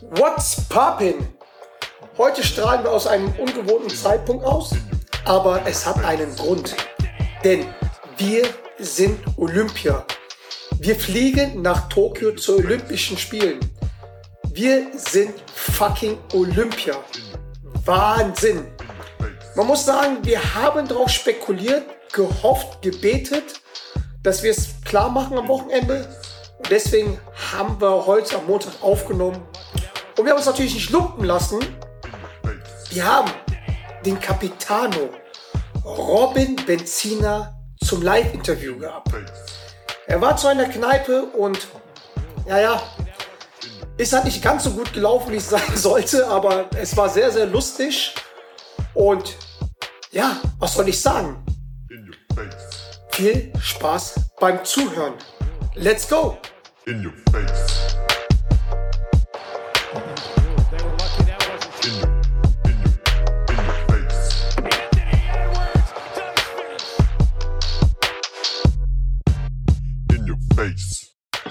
What's poppin'? Heute strahlen wir aus einem ungewohnten Zeitpunkt aus, aber es hat einen Grund. Denn wir sind Olympia. Wir fliegen nach Tokio zu Olympischen Spielen. Wir sind fucking Olympia. Wahnsinn. Man muss sagen, wir haben darauf spekuliert, gehofft, gebetet, dass wir es klar machen am Wochenende. Und deswegen haben wir heute am Montag aufgenommen. Und wir haben uns natürlich nicht lumpen lassen. Wir haben den Capitano Robin Benziner zum Live-Interview gehabt. Er war zu einer Kneipe und, ja, ja, ist halt nicht ganz so gut gelaufen, wie es sein sollte, aber es war sehr, sehr lustig. Und ja, was soll ich sagen? Viel Spaß beim Zuhören. Let's go! In your face.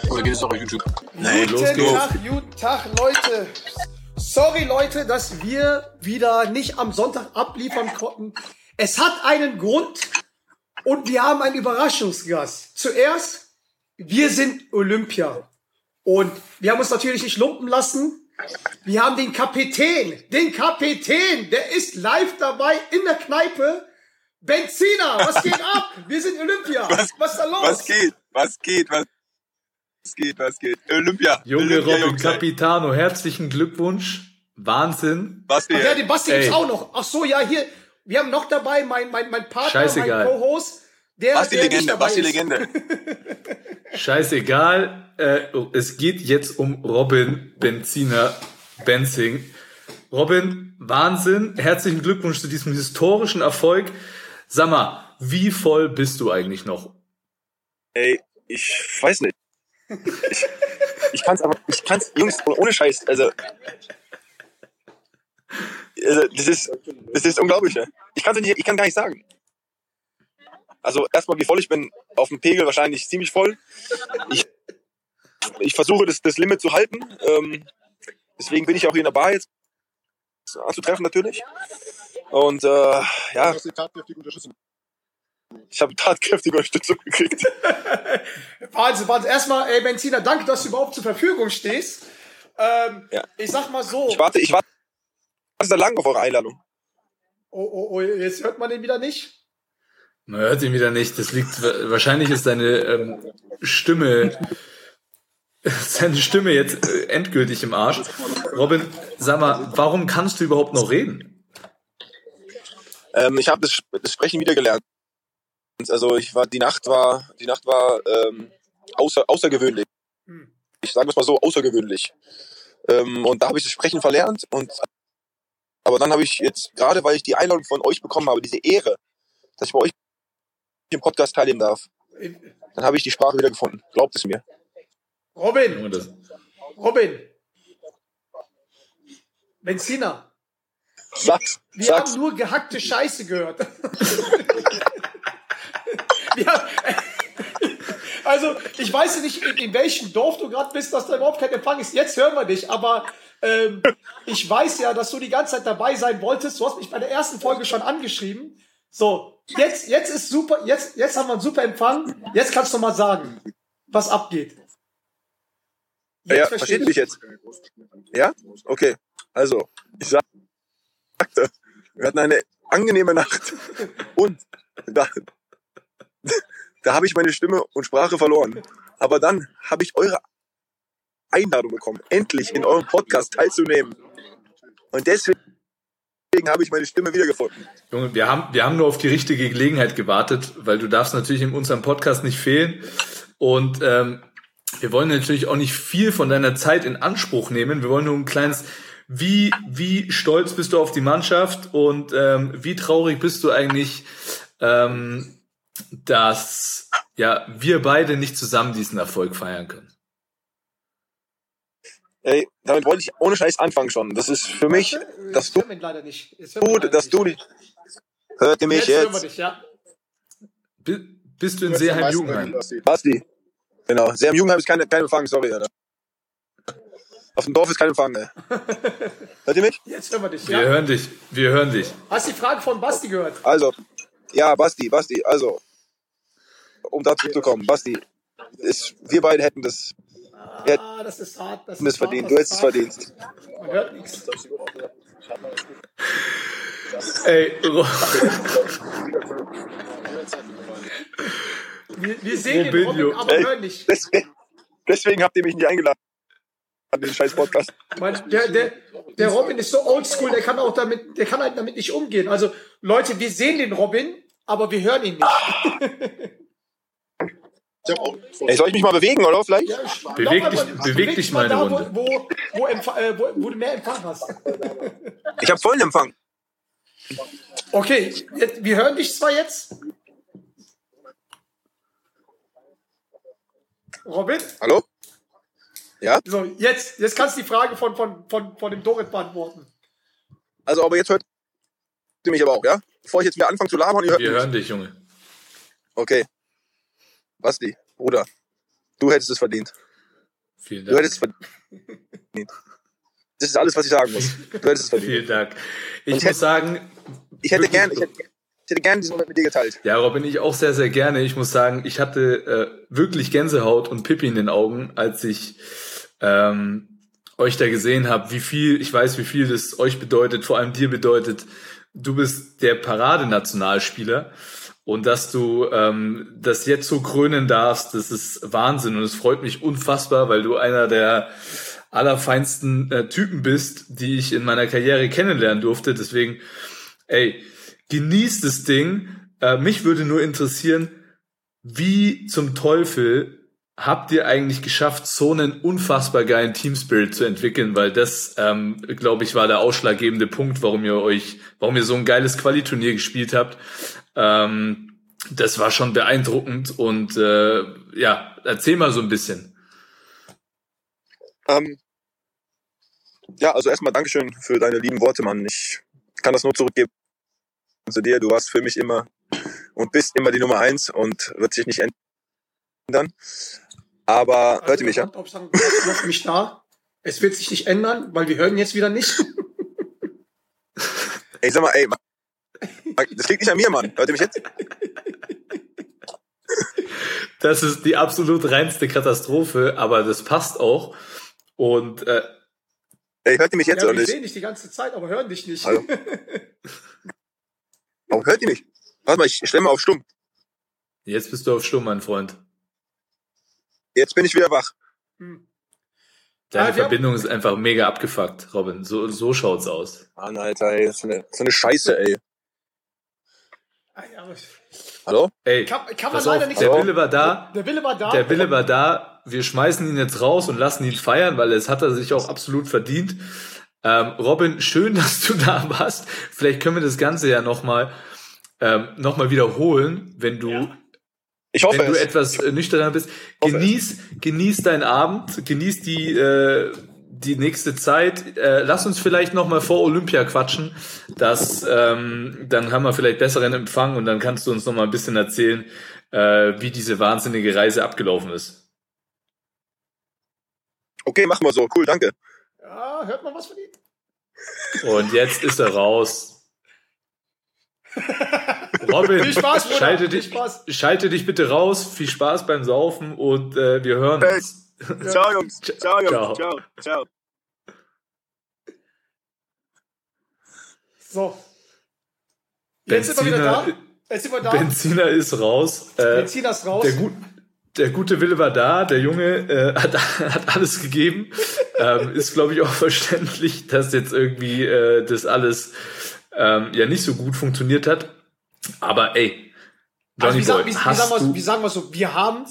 Oder geht es auch auf YouTube? Nee, guten los geht's. Tag, guten Tag, Leute. Sorry, Leute, dass wir wieder nicht am Sonntag abliefern konnten. Es hat einen Grund und wir haben einen Überraschungsgast. Zuerst wir sind Olympia. Und wir haben uns natürlich nicht lumpen lassen. Wir haben den Kapitän, den Kapitän, der ist live dabei in der Kneipe. Benziner, was geht ab? Wir sind Olympia. Was, was ist da los? Was geht? Was geht? Was geht? Was geht? Olympia. Junge Olympia, Robin. Capitano, herzlichen Glückwunsch. Wahnsinn. Basti. Ach ja, den Basti gibt's auch noch. Ach so, ja, hier. Wir haben noch dabei mein, mein, mein Partner, Scheißegal. mein Co-Host. Der, was die Legende, was die Legende. Scheißegal, äh, es geht jetzt um Robin Benziner Benzing. Robin, Wahnsinn, herzlichen Glückwunsch zu diesem historischen Erfolg. Sag mal, wie voll bist du eigentlich noch? Ey, ich weiß nicht. Ich, ich kann's aber, ich kann's, Jungs, ohne Scheiß, also, also das ist, das ist unglaublich, ne? Ich kann's nicht, ich kann gar nicht sagen. Also erstmal, wie voll ich bin, auf dem Pegel wahrscheinlich ziemlich voll. Ich, ich versuche das, das Limit zu halten. Ähm, deswegen bin ich auch hier in der Bar jetzt anzutreffen natürlich. Und äh, ja. Ich habe tatkräftige Unterstützung gekriegt. Wahnsinn, Wahnsinn. Erstmal, ey, Benziner, danke, dass du überhaupt zur Verfügung stehst. Ähm, ja. Ich sag mal so. Ich warte, ich warte da lang auf eure Einladung. Oh, oh, oh, jetzt hört man den wieder nicht. Man hört ihn wieder nicht. Das liegt wahrscheinlich ist deine ähm, Stimme seine Stimme jetzt äh, endgültig im Arsch. Robin, sag mal, warum kannst du überhaupt noch reden? Ähm, ich habe das, das, Sprechen wieder gelernt. Also ich war die Nacht war die Nacht war ähm, außer, außergewöhnlich. Ich sage es mal so außergewöhnlich. Ähm, und da habe ich das Sprechen verlernt und aber dann habe ich jetzt gerade, weil ich die Einladung von euch bekommen habe, diese Ehre, dass ich bei euch im Podcast teilnehmen darf, dann habe ich die Sprache wieder gefunden. Glaubt es mir. Robin! Robin! Benziner! Sag's! Wir sag's. haben nur gehackte Scheiße gehört. haben, also, ich weiß nicht, in, in welchem Dorf du gerade bist, dass da überhaupt kein Empfang ist. Jetzt hören wir dich, aber ähm, ich weiß ja, dass du die ganze Zeit dabei sein wolltest. Du hast mich bei der ersten Folge schon angeschrieben. So, jetzt, jetzt ist super, jetzt, jetzt haben wir einen super Empfang. Jetzt kannst du mal sagen, was abgeht. Jetzt ja, versteht mich jetzt. Ja? Okay. Also, ich sagte, wir hatten eine angenehme Nacht. Und da, da habe ich meine Stimme und Sprache verloren. Aber dann habe ich eure Einladung bekommen, endlich in eurem Podcast teilzunehmen. Und deswegen deswegen habe ich meine Stimme wiedergefunden. Junge, wir haben, wir haben nur auf die richtige Gelegenheit gewartet, weil du darfst natürlich in unserem Podcast nicht fehlen. Und ähm, wir wollen natürlich auch nicht viel von deiner Zeit in Anspruch nehmen. Wir wollen nur ein kleines, wie, wie stolz bist du auf die Mannschaft und ähm, wie traurig bist du eigentlich, ähm, dass ja wir beide nicht zusammen diesen Erfolg feiern können. Ey, damit wollte ich ohne Scheiß anfangen schon. Das ist für mich, dass du, du dass du die, hört ihr mich jetzt? jetzt? Dich, ja. Bist du in Seeheim Jugendheim? Basti. Genau. Seeheim Jugendheim ist keine, kein Empfang, sorry, Alter. Auf dem Dorf ist kein Empfang, ne? Hört ihr mich? Jetzt hören wir dich, Wir ja? hören dich. Wir hören dich. Hast die Frage von Basti gehört? Also, ja, Basti, Basti, also, um dazu zu kommen, Basti, ist, wir beide hätten das, wir Ah, das ist hart. Das ist hart, verdient. das Du ist hättest es verdient. Man hört nichts. Ey, Wir, wir sehen den. Robin, aber Ey. hören nicht. Deswegen, deswegen habt ihr mich nicht eingeladen. An den scheiß Podcast. Weil der, der, der Robin ist so oldschool, der kann auch damit, der kann halt damit nicht umgehen. Also, Leute, wir sehen den Robin, aber wir hören ihn nicht. Ey, soll ich mich mal bewegen, oder vielleicht? Ja, Beweg dich- beweg dich mal eine da, Runde. Wo, wo, äh, wo, wo du mehr Empfang hast. Ich habe vollen Empfang. Okay, wir hören dich zwar jetzt. Robin? Hallo? Ja? So, jetzt, jetzt kannst du die Frage von, von, von, von dem Dorit beantworten. Also, aber jetzt hört ihr mich aber auch, ja? Bevor ich jetzt wieder anfange zu labern, ihr hört wir mich. hören dich, Junge. Okay. Basti, Bruder, du hättest es verdient. Vielen Du Dank. hättest es verdient. Das ist alles, was ich sagen muss. Du hättest es verdient. Vielen Dank. Ich ich muss hätte- sagen, Ich hätte Wirklich gern, ich hätte, ich hätte gern diesen Moment mit dir geteilt. ja, Robin, ich auch sehr, sehr gerne. Ich muss sagen, ich hatte äh, wirklich Gänsehaut und Pippi in den Augen, als ich ähm, euch da gesehen habe, wie viel, ich weiß, wie viel das euch bedeutet, vor allem dir bedeutet. Du bist der Paradenationalspieler und dass du ähm, das jetzt so krönen darfst, das ist Wahnsinn und es freut mich unfassbar, weil du einer der allerfeinsten äh, Typen bist, die ich in meiner Karriere kennenlernen durfte. Deswegen, ey, genießt das Ding. Äh, mich würde nur interessieren, wie zum Teufel habt ihr eigentlich geschafft, so einen unfassbar geilen Teamspirit zu entwickeln? Weil das, ähm, glaube ich, war der ausschlaggebende Punkt, warum ihr euch, warum ihr so ein geiles Qualiturnier gespielt habt. Ähm, das war schon beeindruckend und äh, ja, erzähl mal so ein bisschen. Ähm, ja, also erstmal Dankeschön für deine lieben Worte, Mann. Ich kann das nur zurückgeben zu dir. Du warst für mich immer und bist immer die Nummer eins und wird sich nicht ändern. Aber hört ihr mich, ja? Also, noch mich da. Es wird sich nicht ändern, weil wir hören jetzt wieder nicht. Ey, sag mal, ey, Mann, das liegt nicht an mir, Mann. Hört ihr mich jetzt? Das ist die absolut reinste Katastrophe, aber das passt auch. Und äh, Ey, hört ihr mich jetzt ja, oder wir nicht? sehen dich die ganze Zeit, aber hören dich nicht. Hallo? Warum hört ihr mich? Warte mal, ich stelle mal auf stumm. jetzt bist du auf Stumm, mein Freund. Jetzt bin ich wieder wach. Hm. Deine Ah, Verbindung ist einfach mega abgefuckt, Robin. So, so schaut's aus. Mann, Alter, ey, das ist eine, das ist eine Scheiße, ey. Hallo? Ey, Kann, kann man leider auf, nicht der Wille war da. Der Wille war da. Der Wille war da. Wir schmeißen ihn jetzt raus und lassen ihn feiern, weil es hat er sich auch absolut verdient. Ähm, Robin, schön, dass du da warst. Vielleicht können wir das Ganze ja nochmal ähm, noch mal wiederholen, wenn du Ja. Ich hoffe wenn du es. etwas äh, nüchterner bist. Genieß, genieß deinen Abend, genieß die, äh, die nächste Zeit. Äh, lass uns vielleicht noch mal vor Olympia quatschen. Das, ähm, dann haben wir vielleicht besseren Empfang und dann kannst du uns noch mal ein bisschen erzählen, äh, wie diese wahnsinnige Reise abgelaufen ist. Okay, machen wir so. Cool, danke. Ja, hört man was von ihm? Und jetzt ist er raus. Robin, Viel Spaß, Bruder. schalte, Viel dich, Spaß. schalte dich bitte raus. Viel Spaß beim Saufen und äh, wir hören Hey. uns. Ciao, Jungs. Ciao, Jungs. Ciao. Ciao. Ciao. So. Jetzt sind wir wieder da. Jetzt sind wir da. Benziner ist raus. Äh, Benziner ist raus. der, gut, der gute Wille war da. Der Junge äh, hat, hat alles gegeben. ähm, ist, glaube ich, auch verständlich, dass jetzt irgendwie äh, das alles ähm, ja nicht so gut funktioniert hat. Aber ey, Also Johnny wie, sagen, Boy, wie, wie, hast sagen wir, wie sagen wir so, wir haben,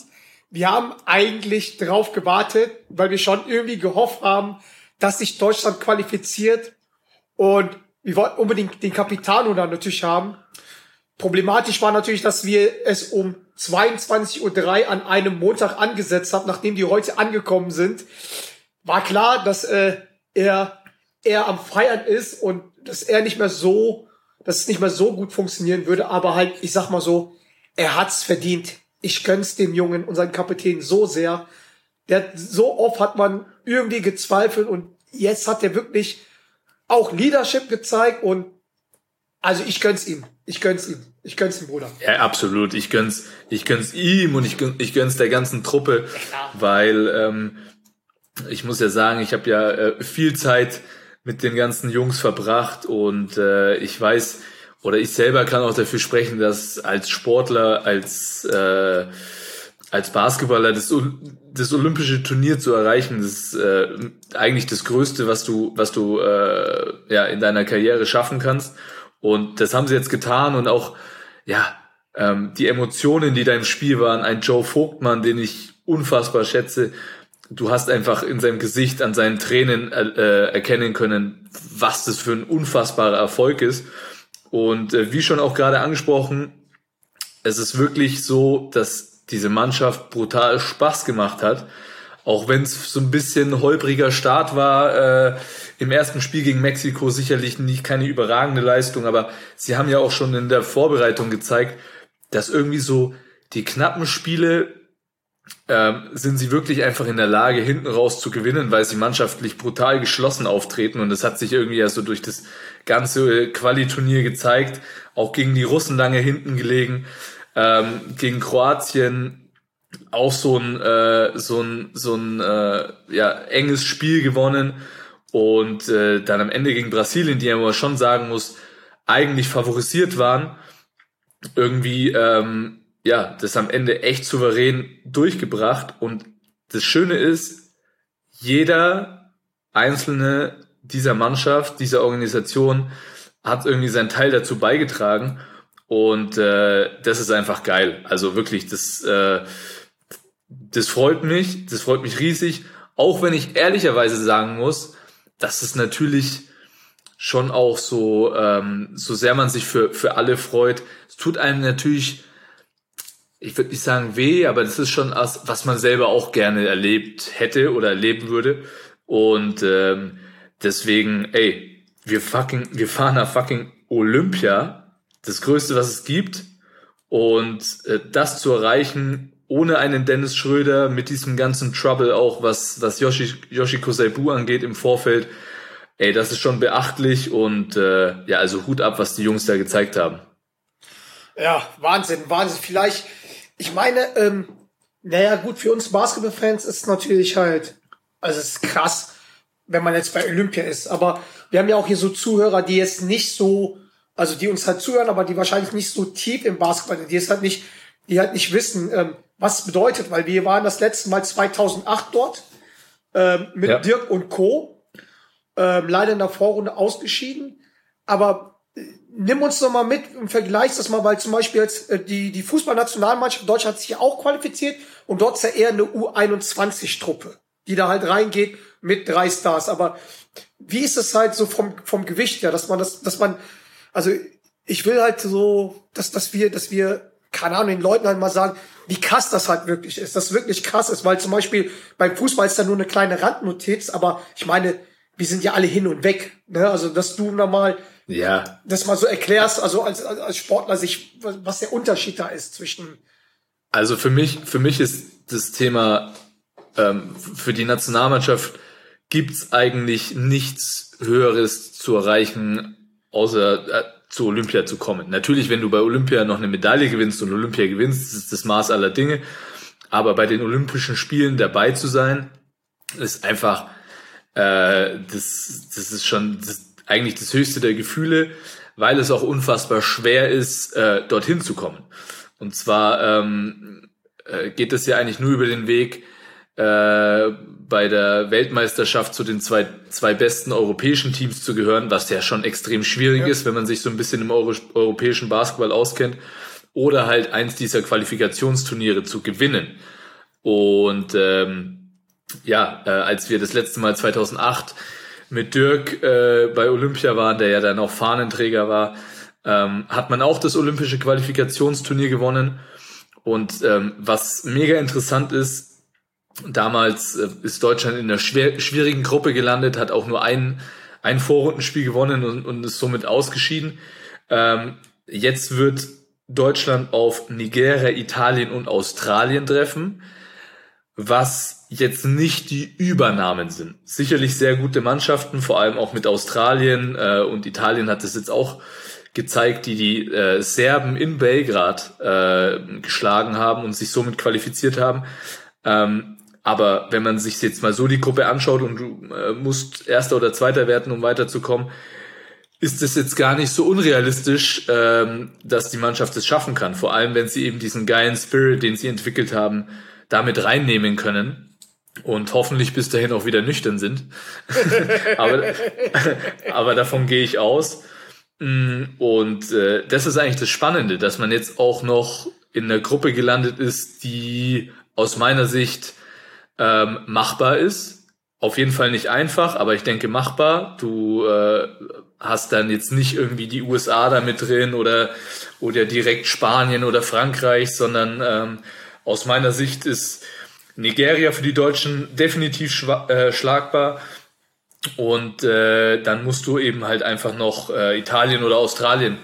wir haben eigentlich drauf gewartet, weil wir schon irgendwie gehofft haben, dass sich Deutschland qualifiziert und wir wollten unbedingt den Capitano da natürlich haben. Problematisch war natürlich, dass wir es um 22.03 Uhr an einem Montag angesetzt haben, nachdem die heute angekommen sind. War klar, dass äh, er, er am Feiern ist und dass er nicht mehr so, dass es nicht mehr so gut funktionieren würde, aber halt, ich sag mal so, er hat's verdient. Ich gönn's dem Jungen, unseren Kapitän, so sehr. Der so oft hat man irgendwie gezweifelt und jetzt hat er wirklich auch Leadership gezeigt und also ich gönn's ihm. Ich gönn's ihm. Ich gönn's ihm, Bruder. Ja, absolut. Ich gönn's, ich gönn's ihm und ich, ich gönn's der ganzen Truppe, ja, weil ähm, ich muss ja sagen, ich habe ja äh, viel Zeit mit den ganzen Jungs verbracht und äh, ich weiß oder ich selber kann auch dafür sprechen, dass als Sportler, als äh, als Basketballer das, das olympische Turnier zu erreichen, das ist äh, eigentlich das Größte, was du was du äh, ja in deiner Karriere schaffen kannst und das haben sie jetzt getan und auch ja ähm, die Emotionen, die da im Spiel waren, ein Joe Vogtmann, den ich unfassbar schätze, du hast einfach in seinem Gesicht, an seinen Tränen äh, erkennen können, was das für ein unfassbarer Erfolg ist. Und äh, wie schon auch gerade angesprochen, es ist wirklich so, dass diese Mannschaft brutal Spaß gemacht hat. Auch wenn es so ein bisschen holpriger Start war, äh, im ersten Spiel gegen Mexiko sicherlich nicht keine überragende Leistung, aber sie haben ja auch schon in der Vorbereitung gezeigt, dass irgendwie so die knappen Spiele ähm, sind sie wirklich einfach in der Lage, hinten raus zu gewinnen, weil sie mannschaftlich brutal geschlossen auftreten. Und das hat sich irgendwie ja so durch das ganze Qualiturnier gezeigt. Auch gegen die Russen lange hinten gelegen. Ähm, gegen Kroatien auch so ein, äh, so ein, so ein äh, ja, enges Spiel gewonnen. Und äh, dann am Ende gegen Brasilien, die man schon sagen muss, eigentlich favorisiert waren, irgendwie ähm, ja, das am Ende echt souverän durchgebracht. Und das Schöne ist, jeder einzelne dieser Mannschaft, dieser Organisation hat irgendwie seinen Teil dazu beigetragen. Und äh, das ist einfach geil. Also wirklich, das, äh, das freut mich, das freut mich riesig. Auch wenn ich ehrlicherweise sagen muss, dass es natürlich schon auch so, ähm, so sehr man sich für, für alle freut, es tut einem natürlich ich würde nicht sagen weh, aber das ist schon was, was man selber auch gerne erlebt hätte oder erleben würde. Und ähm, deswegen, ey, wir fucking, wir fahren nach fucking Olympia, das Größte, was es gibt. Und äh, das zu erreichen, ohne einen Dennis Schröder, mit diesem ganzen Trouble auch, was, was Yoshi, Yoshiko Saibu angeht im Vorfeld, ey, das ist schon beachtlich und äh, ja, also Hut ab, was die Jungs da gezeigt haben. Ja, Wahnsinn, Wahnsinn. Vielleicht ich meine, ähm, naja, gut, für uns Basketballfans ist natürlich halt, also es ist krass, wenn man jetzt bei Olympia ist. Aber wir haben ja auch hier so Zuhörer, die jetzt nicht so, also die uns halt zuhören, aber die wahrscheinlich nicht so tief im Basketball, die jetzt halt nicht, die halt nicht wissen, ähm, was es bedeutet, weil wir waren das letzte Mal 2008 dort ähm, mit ja. Dirk und Co. Ähm, leider in der Vorrunde ausgeschieden. Aber nimm uns doch mal mit und vergleich das mal, weil zum Beispiel jetzt äh, die, die Fußballnationalmannschaft Deutschland hat sich ja auch qualifiziert und dort ist ja eher eine U21-Truppe, die da halt reingeht mit drei Stars. Aber wie ist es halt so vom, vom Gewicht her, dass man das, dass man, also ich will halt so, dass, dass wir, dass wir, keine Ahnung, den Leuten halt mal sagen, wie krass das halt wirklich ist, dass wirklich krass ist, weil zum Beispiel beim Fußball ist da nur eine kleine Randnotiz, aber ich meine, wir sind ja alle hin und weg, ne? Also, dass du nochmal ja. Das mal so erklärst, also als, als Sportler sich, was der Unterschied da ist zwischen. Also für mich, für mich ist das Thema, ähm, für die Nationalmannschaft gibt's eigentlich nichts Höheres zu erreichen, außer äh, zu Olympia zu kommen. Natürlich, wenn du bei Olympia noch eine Medaille gewinnst und Olympia gewinnst, ist das Maß aller Dinge. Aber bei den Olympischen Spielen dabei zu sein, ist einfach, äh, das, das ist schon, das, eigentlich das höchste der Gefühle, weil es auch unfassbar schwer ist, äh, dorthin zu kommen. Und zwar ähm, äh, geht es ja eigentlich nur über den Weg, äh, bei der Weltmeisterschaft zu den zwei, zwei besten europäischen Teams zu gehören, was ja schon extrem schwierig ja. ist, wenn man sich so ein bisschen im Euro europäischen Basketball auskennt, oder halt eins dieser Qualifikationsturniere zu gewinnen. Und ähm, ja, äh, als wir das letzte Mal 2008 mit Dirk äh, bei Olympia waren, der ja dann auch Fahnenträger war, ähm, hat man auch das olympische Qualifikationsturnier gewonnen. Und ähm, was mega interessant ist, damals äh, ist Deutschland in einer schwer, schwierigen Gruppe gelandet, hat auch nur ein, ein Vorrundenspiel gewonnen und, und ist somit ausgeschieden. Ähm, jetzt wird Deutschland auf Nigeria, Italien und Australien treffen, was jetzt nicht die Übernahmen sind. Sicherlich sehr gute Mannschaften, vor allem auch mit Australien äh, und Italien hat es jetzt auch gezeigt, die die äh, Serben in Belgrad äh, geschlagen haben und sich somit qualifiziert haben. Ähm, aber wenn man sich jetzt mal so die Gruppe anschaut und du äh, musst Erster oder Zweiter werden, um weiterzukommen, ist es jetzt gar nicht so unrealistisch, ähm, dass die Mannschaft es schaffen kann. Vor allem, wenn sie eben diesen geilen Spirit, den sie entwickelt haben, damit reinnehmen können und hoffentlich bis dahin auch wieder nüchtern sind. aber, aber davon gehe ich aus. Mm, und äh, das ist eigentlich das Spannende, dass man jetzt auch noch in einer Gruppe gelandet ist, die aus meiner Sicht ähm, machbar ist. Auf jeden Fall nicht einfach, aber ich denke machbar. Du äh, hast dann jetzt nicht irgendwie die USA da mit drin oder, oder direkt Spanien oder Frankreich, sondern ähm, aus meiner Sicht ist Nigeria für die Deutschen definitiv äh, schlagbar. Und äh, dann musst du eben halt einfach noch äh, Italien oder Australien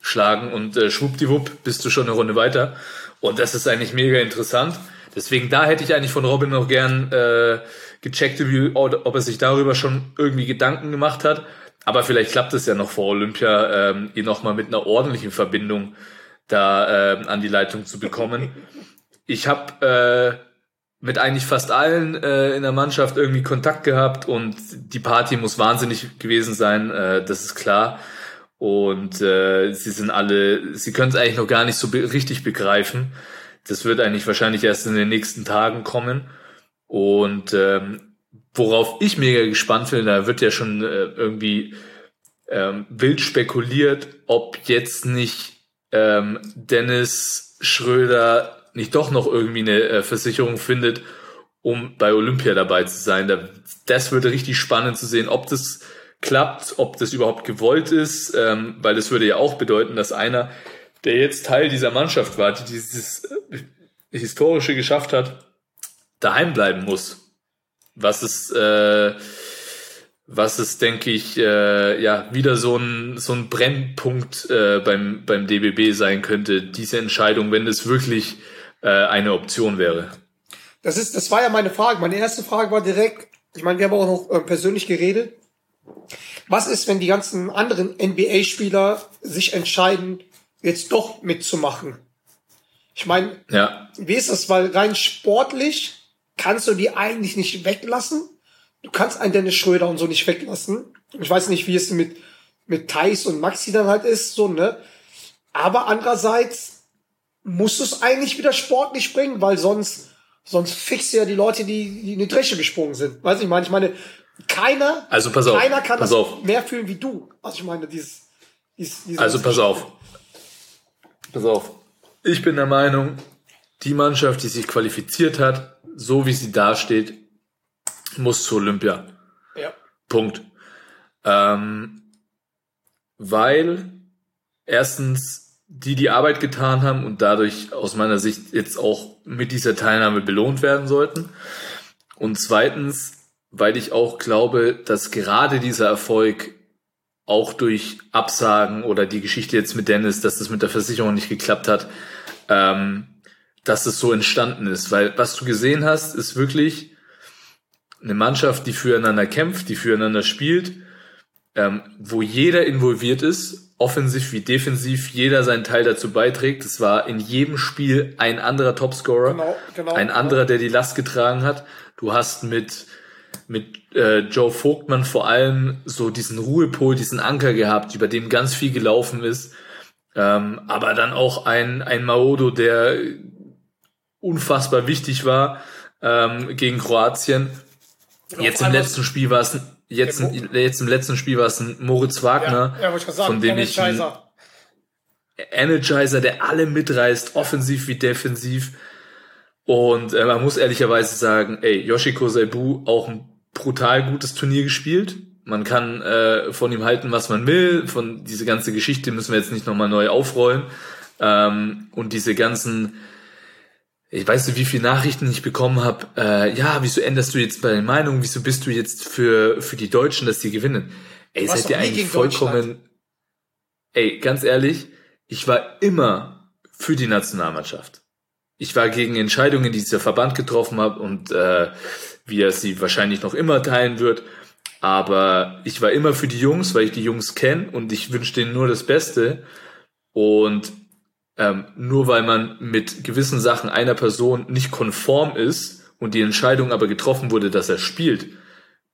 schlagen und äh, schwuppdiwupp bist du schon eine Runde weiter. Und das ist eigentlich mega interessant. Deswegen da hätte ich eigentlich von Robin noch gern äh, gecheckt, ob er sich darüber schon irgendwie Gedanken gemacht hat. Aber vielleicht klappt es ja noch vor Olympia, ähm, ihn nochmal mit einer ordentlichen Verbindung da äh, an die Leitung zu bekommen. Ich habe äh, mit eigentlich fast allen äh, in der Mannschaft irgendwie Kontakt gehabt und die Party muss wahnsinnig gewesen sein, äh, das ist klar. Und äh, sie sind alle, sie können es eigentlich noch gar nicht so be richtig begreifen. Das wird eigentlich wahrscheinlich erst in den nächsten Tagen kommen. Und ähm, worauf ich mega gespannt bin, da wird ja schon äh, irgendwie ähm, wild spekuliert, ob jetzt nicht ähm, Dennis Schröder nicht doch noch irgendwie eine äh, Versicherung findet, um bei Olympia dabei zu sein. Da, das würde richtig spannend zu sehen, ob das klappt, ob das überhaupt gewollt ist, ähm, weil das würde ja auch bedeuten, dass einer, der jetzt Teil dieser Mannschaft war, die dieses äh, Historische geschafft hat, daheim bleiben muss. Was ist, äh, was ist, denke ich, äh, ja, wieder so ein, so ein Brennpunkt äh, beim, beim DBB sein könnte, diese Entscheidung, wenn es wirklich äh, eine Option wäre. Das ist, das war ja meine Frage. Meine erste Frage war direkt, ich meine, wir haben auch noch äh, persönlich geredet. Was ist, wenn die ganzen anderen NBA-Spieler sich entscheiden, jetzt doch mitzumachen? Ich meine, ja. wie ist das? Weil rein sportlich kannst du die eigentlich nicht weglassen. Du kannst einen Dennis Schröder und so nicht weglassen. Ich weiß nicht, wie es mit, mit Thais und Maxi dann halt ist, so, ne? Aber andererseits, musst du es eigentlich wieder sportlich bringen, weil sonst, sonst fixt ja die Leute, die, die in die Dresche gesprungen sind. Weiß ich meine, ich meine, keiner, also pass auf, keiner kann pass das auf. mehr fühlen wie du. Also ich meine, dieses, dieses, dieses Also pass auf. Pass auf. Ich bin der Meinung, die Mannschaft, die sich qualifiziert hat, so wie sie dasteht, muss zu Olympia. Ja. Punkt. Ähm, weil erstens die die Arbeit getan haben und dadurch aus meiner Sicht jetzt auch mit dieser Teilnahme belohnt werden sollten. Und zweitens, weil ich auch glaube, dass gerade dieser Erfolg auch durch Absagen oder die Geschichte jetzt mit Dennis, dass das mit der Versicherung nicht geklappt hat, ähm, dass es so entstanden ist. Weil was du gesehen hast, ist wirklich eine Mannschaft, die füreinander kämpft, die füreinander spielt, ähm, wo jeder involviert ist offensiv wie defensiv jeder seinen Teil dazu beiträgt. Es war in jedem Spiel ein anderer Topscorer, genau, genau, ein anderer, der die Last getragen hat. Du hast mit mit äh, Joe Vogtmann vor allem so diesen Ruhepol, diesen Anker gehabt, über den ganz viel gelaufen ist. Ähm, aber dann auch ein, ein Maodo, der unfassbar wichtig war ähm, gegen Kroatien. Jetzt im letzten Spiel war es Jetzt, jetzt im letzten Spiel war es ein Moritz Wagner, ja, ja, sagen, von dem ich Energizer, der alle mitreißt, offensiv wie defensiv. Und äh, man muss ehrlicherweise sagen, ey, Yoshiko Saibu auch ein brutal gutes Turnier gespielt. Man kann äh, von ihm halten, was man will. Von diese ganze Geschichte müssen wir jetzt nicht nochmal neu aufrollen. Ähm, und diese ganzen ich weiß nicht, wie viele Nachrichten ich bekommen habe, äh, ja, wieso änderst du jetzt deine Meinung, wieso bist du jetzt für, für die Deutschen, dass die gewinnen? Ey, seid ihr eigentlich vollkommen, ey, ganz ehrlich, ich war immer für die Nationalmannschaft. ich war gegen Entscheidungen, die dieser Verband getroffen hat und äh, wie er sie wahrscheinlich noch immer teilen wird. Aber ich war immer für die Jungs, weil ich die Jungs kenne und ich wünsche denen nur das Beste. Und ähm, nur weil man mit gewissen Sachen einer Person nicht konform ist und die Entscheidung aber getroffen wurde, dass er spielt,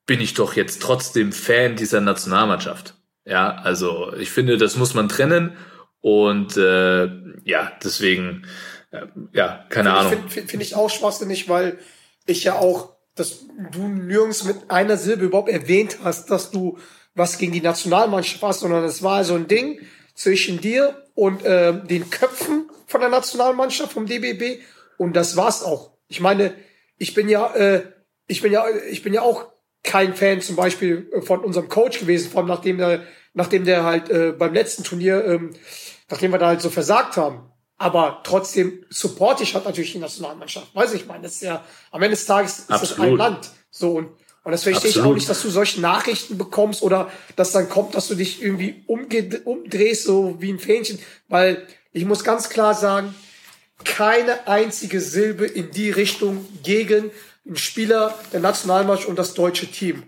bin ich doch jetzt trotzdem Fan dieser Nationalmannschaft. Ja, also ich finde, das muss man trennen und äh, ja, deswegen, äh, ja, keine Ahnung. Finde find, find ich auch schwachsinnig, weil ich ja auch, dass du nirgends mit einer Silbe überhaupt erwähnt hast, dass du was gegen die Nationalmannschaft hast, sondern es war so ein Ding zwischen dir und äh, den Köpfen von der Nationalmannschaft vom DBB und das war's auch. Ich meine, ich bin ja, äh, ich bin ja, ich bin ja auch kein Fan zum Beispiel äh, von unserem Coach gewesen, vor allem nachdem der, nachdem der halt äh, beim letzten Turnier, ähm, nachdem wir da halt so versagt haben. Aber trotzdem support ich halt natürlich die Nationalmannschaft. Weiß ich, meine, das ist ja am Ende des Tages ist Absolut. das ein Land. So und und das verstehe ich auch Absolut. nicht, dass du solche Nachrichten bekommst oder dass dann kommt, dass du dich irgendwie umdrehst, so wie ein Fähnchen. Weil ich muss ganz klar sagen, keine einzige Silbe in die Richtung gegen einen Spieler der Nationalmannschaft und das deutsche Team.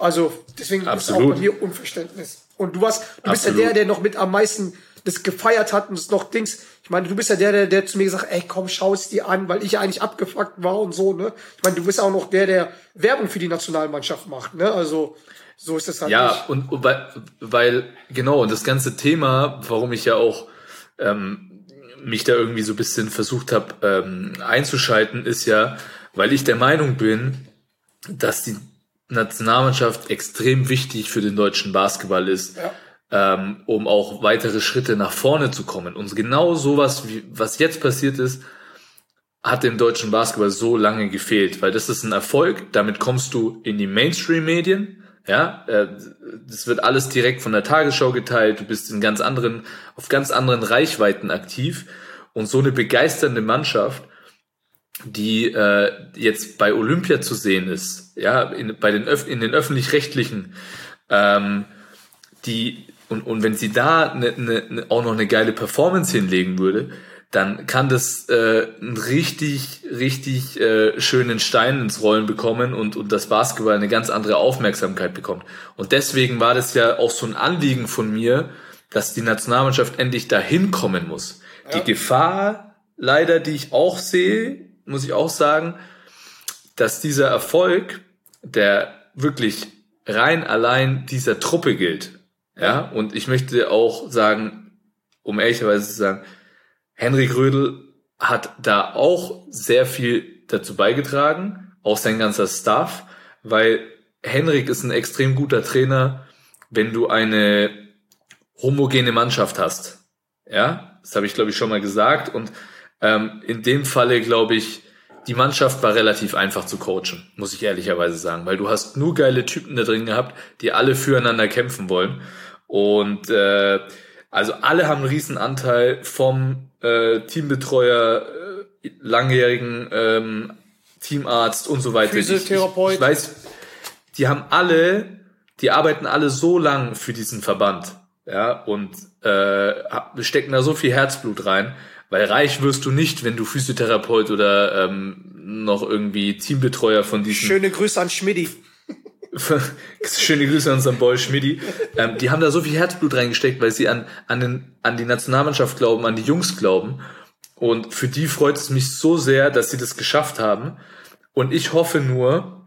Also deswegen ist auch Absolut. bei mir Unverständnis. Und du hast, du bist ja Absolut. der, der noch mit am meisten das gefeiert hat und es noch Dings. Ich meine, du bist ja der, der, der zu mir gesagt, ey, komm, schau es dir an, weil ich eigentlich abgefuckt war und so, ne? Ich meine, du bist auch noch der, der Werbung für die Nationalmannschaft macht, ne? Also so ist es halt Ja, nicht. und, und weil, weil, genau, und das ganze Thema, warum ich ja auch ähm, mich da irgendwie so ein bisschen versucht habe ähm, einzuschalten, ist ja, weil ich der Meinung bin, dass die Nationalmannschaft extrem wichtig für den deutschen Basketball ist, Ja. Ähm, um auch weitere Schritte nach vorne zu kommen. Und genau sowas, wie, was jetzt passiert ist, hat dem deutschen Basketball so lange gefehlt, weil das ist ein Erfolg, damit kommst du in die Mainstream-Medien, ja, äh, das wird alles direkt von der Tagesschau geteilt, du bist in ganz anderen, auf ganz anderen Reichweiten aktiv. Und so eine begeisternde Mannschaft, die äh, jetzt bei Olympia zu sehen ist, ja, in, bei den Öf in den öffentlich-rechtlichen, ähm, die und, und wenn sie da ne, ne, ne, auch noch eine geile Performance hinlegen würde, dann kann das äh, einen richtig, richtig äh, schönen Stein ins Rollen bekommen und, und das Basketball eine ganz andere Aufmerksamkeit bekommt. Und deswegen war das ja auch so ein Anliegen von mir, dass die Nationalmannschaft endlich dahin kommen muss. Die Gefahr, leider, die ich auch sehe, muss ich auch sagen, dass dieser Erfolg, der wirklich rein allein dieser Truppe gilt, ja, und ich möchte auch sagen, um ehrlicherweise zu sagen, Henrik Rödel hat da auch sehr viel dazu beigetragen, auch sein ganzer Staff, weil Henrik ist ein extrem guter Trainer, wenn du eine homogene Mannschaft hast. Ja, das habe ich glaube ich schon mal gesagt. Und ähm, in dem Falle glaube ich, die Mannschaft war relativ einfach zu coachen, muss ich ehrlicherweise sagen, weil du hast nur geile Typen da drin gehabt, die alle füreinander kämpfen wollen und äh, also alle haben einen riesen Anteil vom äh, Teambetreuer, äh, langjährigen ähm, Teamarzt und so weiter. Ich- Physiotherapeut. Ich, ich weiß, die haben alle, die arbeiten alle so lang für diesen Verband, ja, und äh, stecken da so viel Herzblut rein, weil reich wirst du nicht, wenn du Physiotherapeut oder ähm, noch irgendwie Teambetreuer von diesen Schöne Grüße an Schmidti. Schöne Grüße an unseren Boy Schmidi. Ähm, die haben da so viel Herzblut reingesteckt, weil sie an, an, den, an die Nationalmannschaft glauben, an die Jungs glauben. Und für die freut es mich so sehr, dass sie das geschafft haben. Und ich hoffe nur,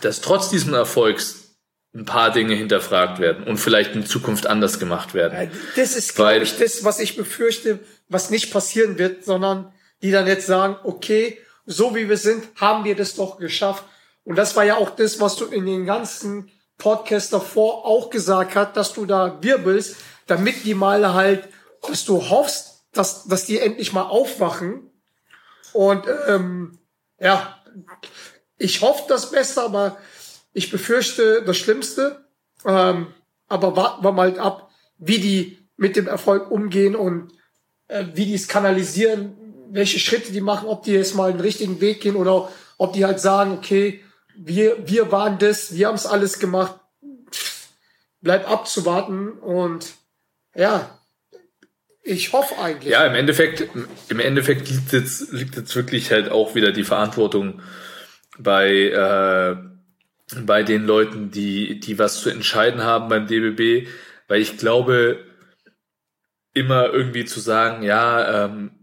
dass trotz diesem Erfolgs ein paar Dinge hinterfragt werden und vielleicht in Zukunft anders gemacht werden. Das ist, glaube ich, das, was ich befürchte, was nicht passieren wird, sondern die dann jetzt sagen, okay, so wie wir sind, haben wir das doch geschafft. Und das war ja auch das, was du in den ganzen Podcasts davor auch gesagt hast, dass du da wirbelst, damit die mal halt, dass du hoffst, dass, dass die endlich mal aufwachen. Und ähm, ja, ich hoffe das Beste, aber ich befürchte das Schlimmste. Ähm, aber warten wir mal ab, wie die mit dem Erfolg umgehen und äh, wie die es kanalisieren, welche Schritte die machen, ob die jetzt mal einen richtigen Weg gehen oder ob die halt sagen, okay, wir, wir waren das, wir haben es alles gemacht. Bleibt abzuwarten und ja, Ich hoffe eigentlich. Ja, im Endeffekt, im Endeffekt liegt jetzt, liegt jetzt wirklich halt auch wieder die Verantwortung bei, äh, bei den Leuten, die, die was zu entscheiden haben beim DBB, weil ich glaube, immer irgendwie zu sagen, ja, ähm,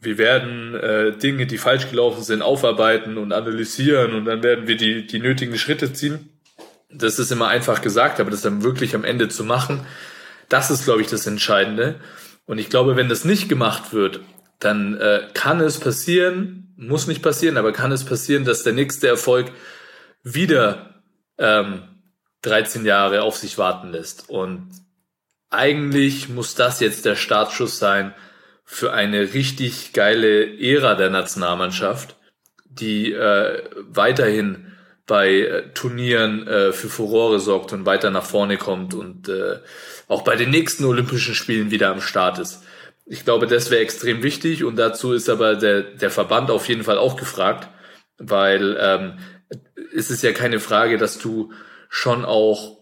wir werden äh, Dinge, die falsch gelaufen sind, aufarbeiten und analysieren und dann werden wir die, die nötigen Schritte ziehen. Das ist immer einfach gesagt, aber das dann wirklich am Ende zu machen, das ist, glaube ich, das Entscheidende. Und ich glaube, wenn das nicht gemacht wird, dann äh, kann es passieren, muss nicht passieren, aber kann es passieren, dass der nächste Erfolg wieder ähm, 13 Jahre auf sich warten lässt. Und eigentlich muss das jetzt der Startschuss sein für eine richtig geile Ära der Nationalmannschaft, die äh, weiterhin bei äh, Turnieren äh, für Furore sorgt und weiter nach vorne kommt und äh, auch bei den nächsten Olympischen Spielen wieder am Start ist. Ich glaube, das wäre extrem wichtig und dazu ist aber der, der Verband auf jeden Fall auch gefragt, weil ähm, es ist ja keine Frage, dass du schon auch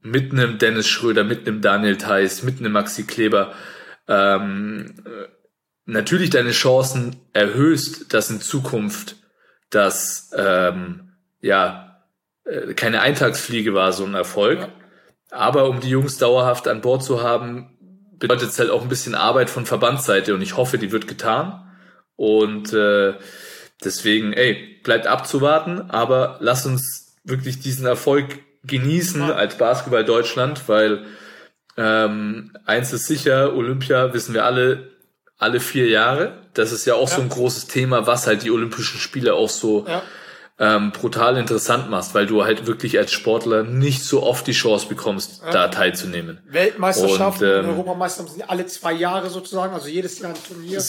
mit einem Dennis Schröder, mit einem Daniel Theiss, mit einem Maxi Kleber ähm, natürlich deine Chancen erhöhst, dass in Zukunft das ähm, ja äh, keine Eintagsfliege war, so ein Erfolg. Ja. Aber um die Jungs dauerhaft an Bord zu haben, bedeutet es halt auch ein bisschen Arbeit von Verbandsseite und ich hoffe, die wird getan. Und äh, deswegen, ey, bleibt abzuwarten, aber lass uns wirklich diesen Erfolg genießen als Basketball Deutschland, weil ähm, eins ist sicher, Olympia wissen wir alle, alle vier Jahre. Das ist ja auch ja. so ein großes Thema, was halt die Olympischen Spiele auch so ja. ähm, brutal interessant macht, weil du halt wirklich als Sportler nicht so oft die Chance bekommst, ja. da teilzunehmen. Weltmeisterschaften und, ähm, und Europameisterschaften sind alle zwei Jahre sozusagen, also jedes Jahr ein Turnier.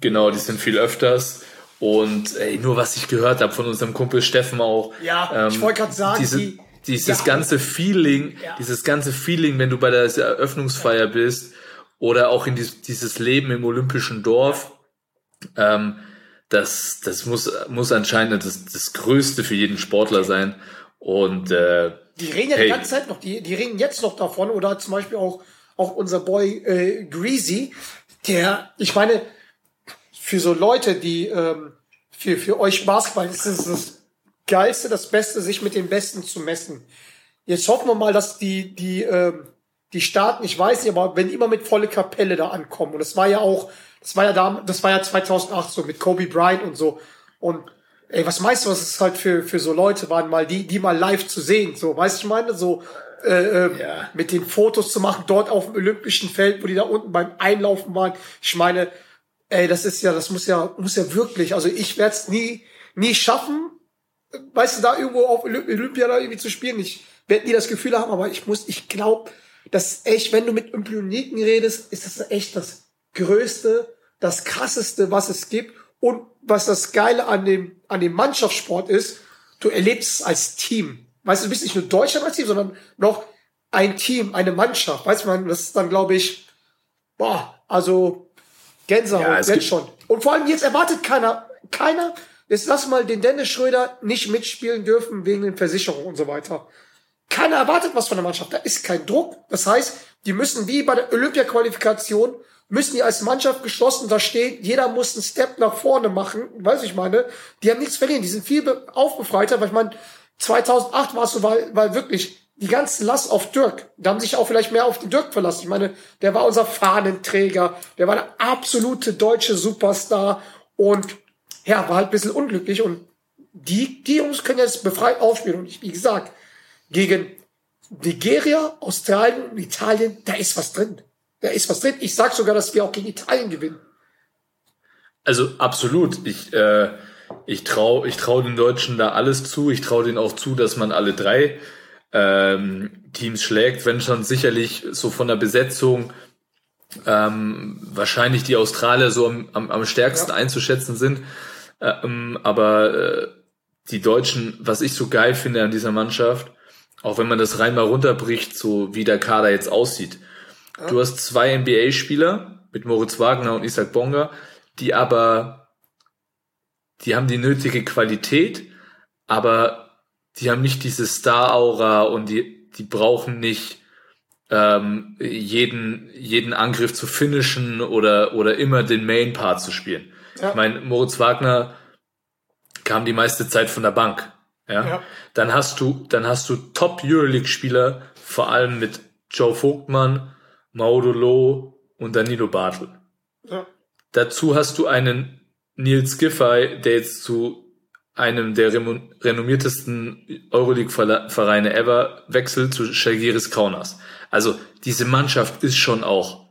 Genau, die sind viel öfters. Und ey, nur was ich gehört habe von unserem Kumpel Steffen auch. Ja, ähm, ich wollte gerade sagen, die, dieses ja. ganze Feeling, ja. dieses ganze Feeling, wenn du bei der Eröffnungsfeier bist oder auch in dieses, dieses Leben im olympischen Dorf, ähm, das, das muss, muss anscheinend das, das Größte für jeden Sportler sein. Und äh, die reden ja hey. die ganze Zeit noch, die, die reden jetzt noch davon, oder zum Beispiel auch, auch unser Boy äh, Greasy, der, ich meine, für so Leute, die ähm, für, für euch Basketball ist es das Geilste, das Beste, sich mit den Besten zu messen. Jetzt hoffen wir mal, dass die, die, ähm, die Staaten, ich weiß nicht, aber wenn die immer mit volle Kapelle da ankommen, und das war ja auch, das war ja da, das war ja 2008 so mit Kobe Bryant und so. Und ey, was meinst du, was es halt für, für so Leute waren, mal die, die mal live zu sehen, so, weißt du, ich meine, so, äh, äh, ja. mit den Fotos zu machen, dort auf dem Olympischen Feld, wo die da unten beim Einlaufen waren. Ich meine, ey, das ist ja, das muss ja, muss ja wirklich, also ich werde es nie, nie schaffen, weißt du, da irgendwo auf Olympia da irgendwie zu spielen. Ich werde nie das Gefühl haben, aber ich muss, ich glaube, dass echt, wenn du mit Olympioniken redest, ist das echt das Größte, das Krasseste, was es gibt. Und was das Geile an dem, an dem Mannschaftssport ist, du erlebst es als Team. Weißt du, du bist nicht nur Deutschland als Team, sondern noch ein Team, eine Mannschaft. Weißt du, man, das ist dann, glaube ich, boah, also Gänsehaut, ja, jetzt schon. Und vor allem jetzt erwartet keiner, keiner Jetzt lass mal den Dennis Schröder nicht mitspielen dürfen wegen den Versicherungen und so weiter. Keiner erwartet was von der Mannschaft. Da ist kein Druck. Das heißt, die müssen wie bei der Olympia-Qualifikation, müssen die als Mannschaft geschlossen da stehen. Jeder muss einen Step nach vorne machen. Weiß ich meine. Die haben nichts verlieren. Die sind viel aufbefreiter, weil ich meine, 2008 war es so, weil, weil wirklich die ganze Last auf Dirk. Da haben sich auch vielleicht mehr auf den Dirk verlassen. Ich meine, der war unser Fahnenträger. Der war der absolute deutsche Superstar. Und ja, war halt ein bisschen unglücklich und die, die Jungs können jetzt befreit aufspielen. Und ich, wie gesagt, gegen Nigeria, Australien und Italien, da ist was drin. Da ist was drin. Ich sag sogar, dass wir auch gegen Italien gewinnen. Also absolut. Ich, äh, ich traue ich trau den Deutschen da alles zu. Ich traue denen auch zu, dass man alle drei ähm, Teams schlägt, wenn schon sicherlich so von der Besetzung ähm, wahrscheinlich die Australier so am, am, am stärksten ja. einzuschätzen sind. Ähm, aber äh, die Deutschen, was ich so geil finde an dieser Mannschaft, auch wenn man das rein mal runterbricht, so wie der Kader jetzt aussieht. Ja. Du hast zwei NBA-Spieler mit Moritz Wagner und Isaac Bonga, die aber, die haben die nötige Qualität, aber die haben nicht diese Star-Aura und die, die brauchen nicht ähm, jeden, jeden Angriff zu finishen oder, oder immer den Main-Part zu spielen. Ja. Ich meine, Moritz Wagner kam die meiste Zeit von der Bank. Ja? ja. Dann hast du, dann hast du Top Euroleague-Spieler, vor allem mit Joe Vogtmann, Maudolo und Danilo Bartel. Ja. Dazu hast du einen Nils Giffey, der jetzt zu einem der renommiertesten Euroleague-Vereine ever wechselt zu Shagiris Kaunas. Also diese Mannschaft ist schon auch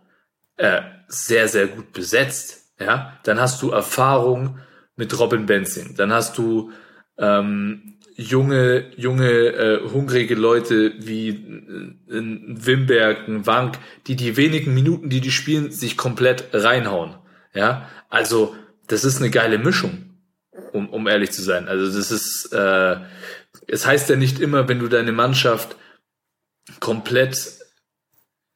äh, sehr, sehr gut besetzt. Ja, dann hast du Erfahrung mit Robin Benzing. Dann hast du ähm, junge, junge, äh, hungrige Leute wie äh, Wimberg, ein Wank, die die wenigen Minuten, die die spielen, sich komplett reinhauen. Ja, also das ist eine geile Mischung um, um ehrlich zu sein. Also das ist, äh, es heißt ja nicht immer, wenn du deine Mannschaft komplett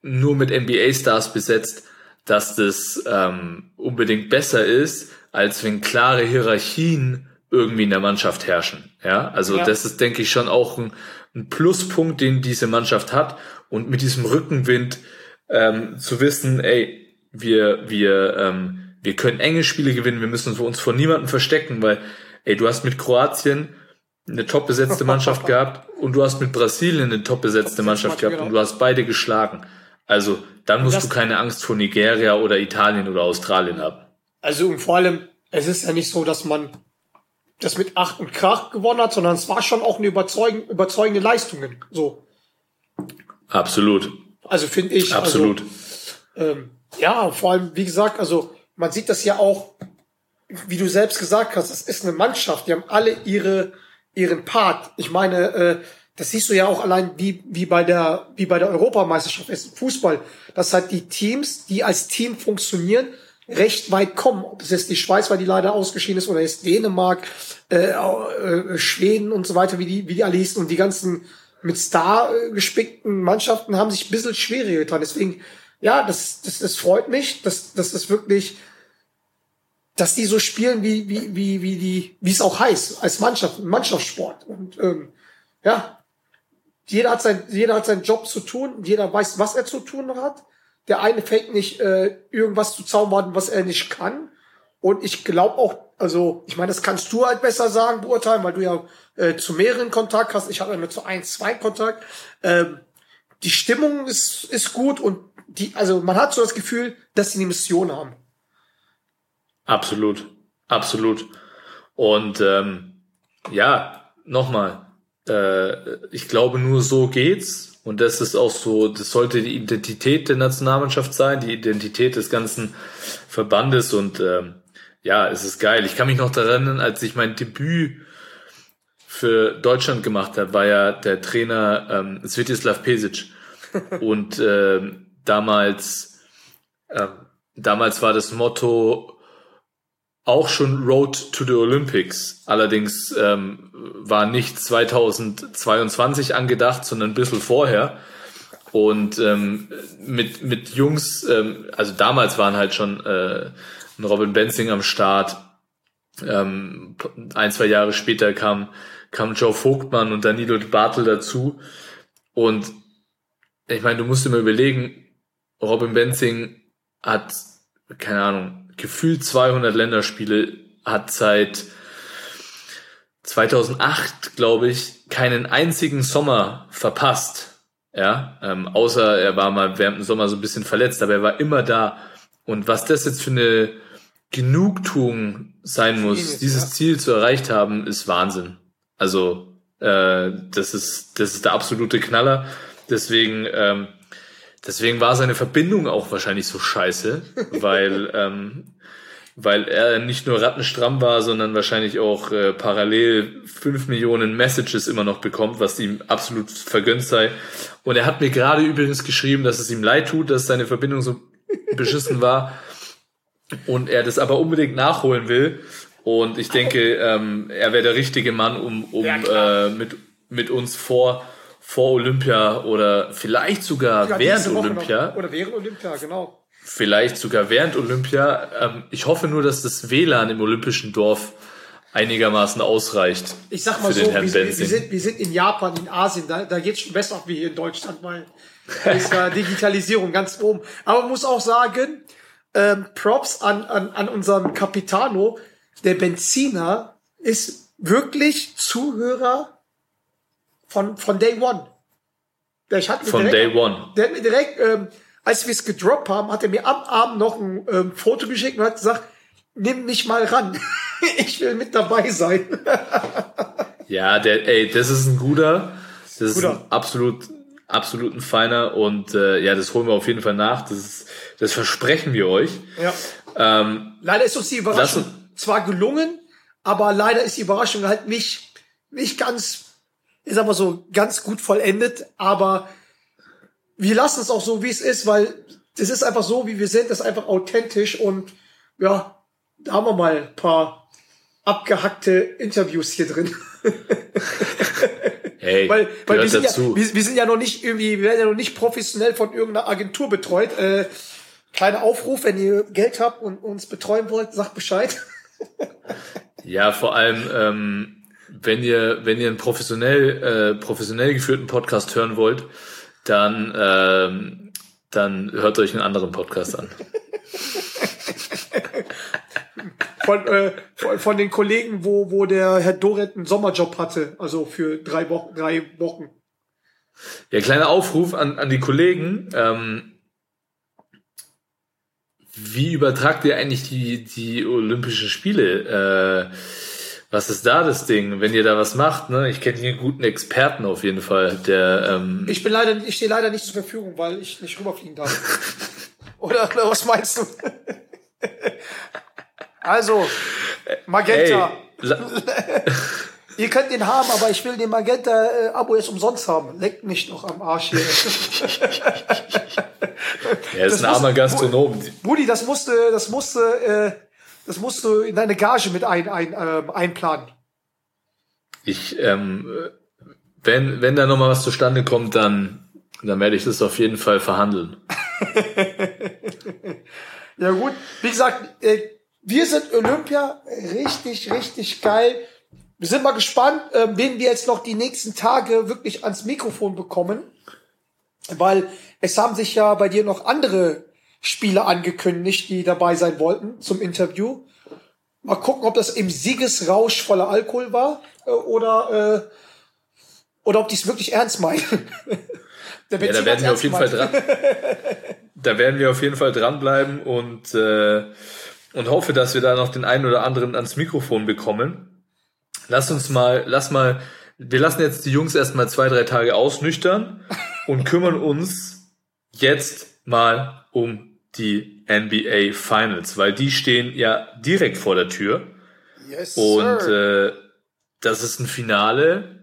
nur mit NBA-Stars besetzt, dass das ähm, unbedingt besser ist, als wenn klare Hierarchien irgendwie in der Mannschaft herrschen. Ja, also ja. das ist, denke ich, schon auch ein, ein, Pluspunkt, den diese Mannschaft hat. Und mit diesem Rückenwind ähm, zu wissen, ey, wir, wir ähm, wir können enge Spiele gewinnen, wir müssen uns vor niemandem verstecken, weil, ey, du hast mit Kroatien eine top besetzte Mannschaft gehabt und du hast mit Brasilien eine top besetzte Mannschaft gehabt und du hast beide geschlagen. Also, dann musst du keine Angst vor Nigeria oder Italien oder Australien haben. Also, und vor allem, es ist ja nicht so, dass man das mit Acht und Krach gewonnen hat, sondern es war schon auch eine überzeugende, überzeugende Leistung. So. Absolut. Also finde ich. Also, Absolut. Also, ähm, ja, vor allem, wie gesagt, also man sieht das ja auch, wie du selbst gesagt hast, es ist eine Mannschaft, die haben alle ihre, ihren Part. Ich meine, äh, das siehst du ja auch allein wie, wie bei der, wie bei der Europameisterschaft ist Fußball, dass halt die Teams, die als Team funktionieren, recht weit kommen. Ob es jetzt die Schweiz, weil die leider ausgeschieden ist, oder jetzt Dänemark, äh, äh, Schweden und so weiter, wie die, wie die alle hießen und die ganzen mit Star gespickten Mannschaften haben sich ein bisschen schwieriger getan. Deswegen, ja, das, das, das freut mich, dass, dass das wirklich dass die so spielen, wie, wie, wie, wie die, wie es auch heißt, als Mannschaft, Mannschaftssport. Und ähm, ja, jeder hat, sein, jeder hat seinen Job zu tun, jeder weiß, was er zu tun hat. Der eine fängt nicht äh, irgendwas zu zaubern, was er nicht kann. Und ich glaube auch, also ich meine, das kannst du halt besser sagen, beurteilen, weil du ja äh, zu mehreren Kontakt hast. Ich hatte nur zu ein, zwei Kontakt. Ähm, die Stimmung ist, ist gut und die, also man hat so das Gefühl, dass sie eine Mission haben. Absolut, absolut. Und ähm, ja, nochmal, äh, ich glaube, nur so geht's. Und das ist auch so, das sollte die Identität der Nationalmannschaft sein, die Identität des ganzen Verbandes. Und ähm, ja, es ist geil. Ich kann mich noch daran erinnern, als ich mein Debüt für Deutschland gemacht habe, war ja der Trainer ähm, Svetislav Pesic. Und ähm, damals, äh, damals war das Motto auch schon Road to the Olympics. Allerdings ähm, war nicht 2022 angedacht, sondern ein bisschen vorher. Und ähm, mit, mit Jungs, ähm, also damals waren halt schon äh, Robin Benzing am Start. Ähm, ein, zwei Jahre später kam, kam Joe Vogtmann und Danilo Bartel dazu. Und ich meine, du musst dir mal überlegen, Robin Benzing hat, keine Ahnung, gefühlt 200 Länderspiele, hat seit 2008, glaube ich, keinen einzigen Sommer verpasst. Ja, ähm, außer er war mal während dem Sommer so ein bisschen verletzt, aber er war immer da. Und was das jetzt für eine Genugtuung sein muss, dieses ja. Ziel zu erreicht haben, ist Wahnsinn. Also äh, das ist das ist der absolute Knaller. Deswegen ähm, Deswegen war seine Verbindung auch wahrscheinlich so scheiße, weil, ähm, weil er nicht nur rattenstramm war, sondern wahrscheinlich auch äh, parallel fünf Millionen Messages immer noch bekommt, was ihm absolut vergönnt sei. Und er hat mir gerade übrigens geschrieben, dass es ihm leid tut, dass seine Verbindung so beschissen war und er das aber unbedingt nachholen will. Und ich denke, ähm, er wäre der richtige Mann, um, um ja, äh, mit, mit uns vor vor Olympia oder vielleicht sogar ja, während Olympia. Noch. Oder während Olympia, genau. Vielleicht sogar während Olympia. Ähm, ich hoffe nur, dass das WLAN im olympischen Dorf einigermaßen ausreicht. Ich sag mal so, wir, wir, sind, wir sind in Japan, in Asien, da, da geht es schon besser wie hier in Deutschland, weil da ist ja Digitalisierung ganz oben. Aber man muss auch sagen, ähm, Props an, an, an unseren Capitano, der Benziner ist wirklich Zuhörer von, von Day One. Der, ich hatte von direkt, Day One. Der hat mir direkt, ähm, als wir es gedroppt haben, hat er mir am Abend noch ein ähm, Foto geschickt und hat gesagt, nimm mich mal ran. ich will mit dabei sein. ja, der, ey, das ist ein guter. Das guter. ist ein absolut, absolut ein feiner und äh, ja, das holen wir auf jeden Fall nach. Das, ist, das versprechen wir euch. Ja. Ähm, leider ist uns die Überraschung zwar gelungen, aber leider ist die Überraschung halt nicht, nicht ganz, sag mal so, ganz gut vollendet, aber wir lassen es auch so, wie es ist, weil das ist einfach so, wie wir sind, das ist einfach authentisch und ja, da haben wir mal ein paar abgehackte Interviews hier drin. Hey, weil weil wir, sind ja, wir, wir, sind ja noch nicht irgendwie, wir werden ja noch nicht professionell von irgendeiner Agentur betreut. Äh, kleiner Aufruf, wenn ihr Geld habt und uns betreuen wollt, sagt Bescheid. ja, vor allem, ähm, wenn ihr, wenn ihr einen professionell, äh, professionell geführten Podcast hören wollt, dann, ähm, dann hört euch einen anderen Podcast an. von, äh, von, von, den Kollegen, wo, wo der Herr Doret einen Sommerjob hatte, also für drei Wochen. Drei Wochen. Ja, kleiner Aufruf an, an die Kollegen. Ähm, wie übertragt ihr eigentlich die, die Olympischen Spiele? Äh, was ist da das Ding, wenn ihr da was macht? Ne? Ich kenne hier einen guten Experten auf jeden Fall. Der, ähm ich bin leider, ich stehe leider nicht zur Verfügung, weil ich nicht rüberfliegen darf. Oder was meinst du? Also, Magenta. Ihr könnt den haben, aber ich will den Magenta-Abo jetzt umsonst haben. Leckt nicht noch am Arsch hier. er ist das ein armer Gastronom. Budi, das musste, das musste, äh, das musst du in deine Gage mit ein, ein, äh, einplanen. Ich, ähm, wenn, wenn da nochmal was zustande kommt, dann, dann werde ich das auf jeden Fall verhandeln. ja gut, wie gesagt, äh, wir sind Olympia, richtig, richtig geil. Wir sind mal gespannt, äh, wen wir jetzt noch die nächsten Tage wirklich ans Mikrofon bekommen. Weil es haben sich ja bei dir noch andere Spieler angekündigt, die dabei sein wollten zum Interview. Mal gucken, ob das im Siegesrausch voller Alkohol war äh, oder, äh, oder ob die es wirklich ernst meinen. ja, da werden wir auf jeden Fall dran. da werden wir auf jeden Fall dranbleiben und äh, und hoffe, dass wir da noch den einen oder anderen ans Mikrofon bekommen. Lass uns mal, lass mal, wir lassen jetzt die Jungs erstmal zwei, drei Tage ausnüchtern und kümmern uns jetzt mal um die NBA Finals, weil die stehen ja direkt vor der Tür. Yes, und äh, das ist ein Finale,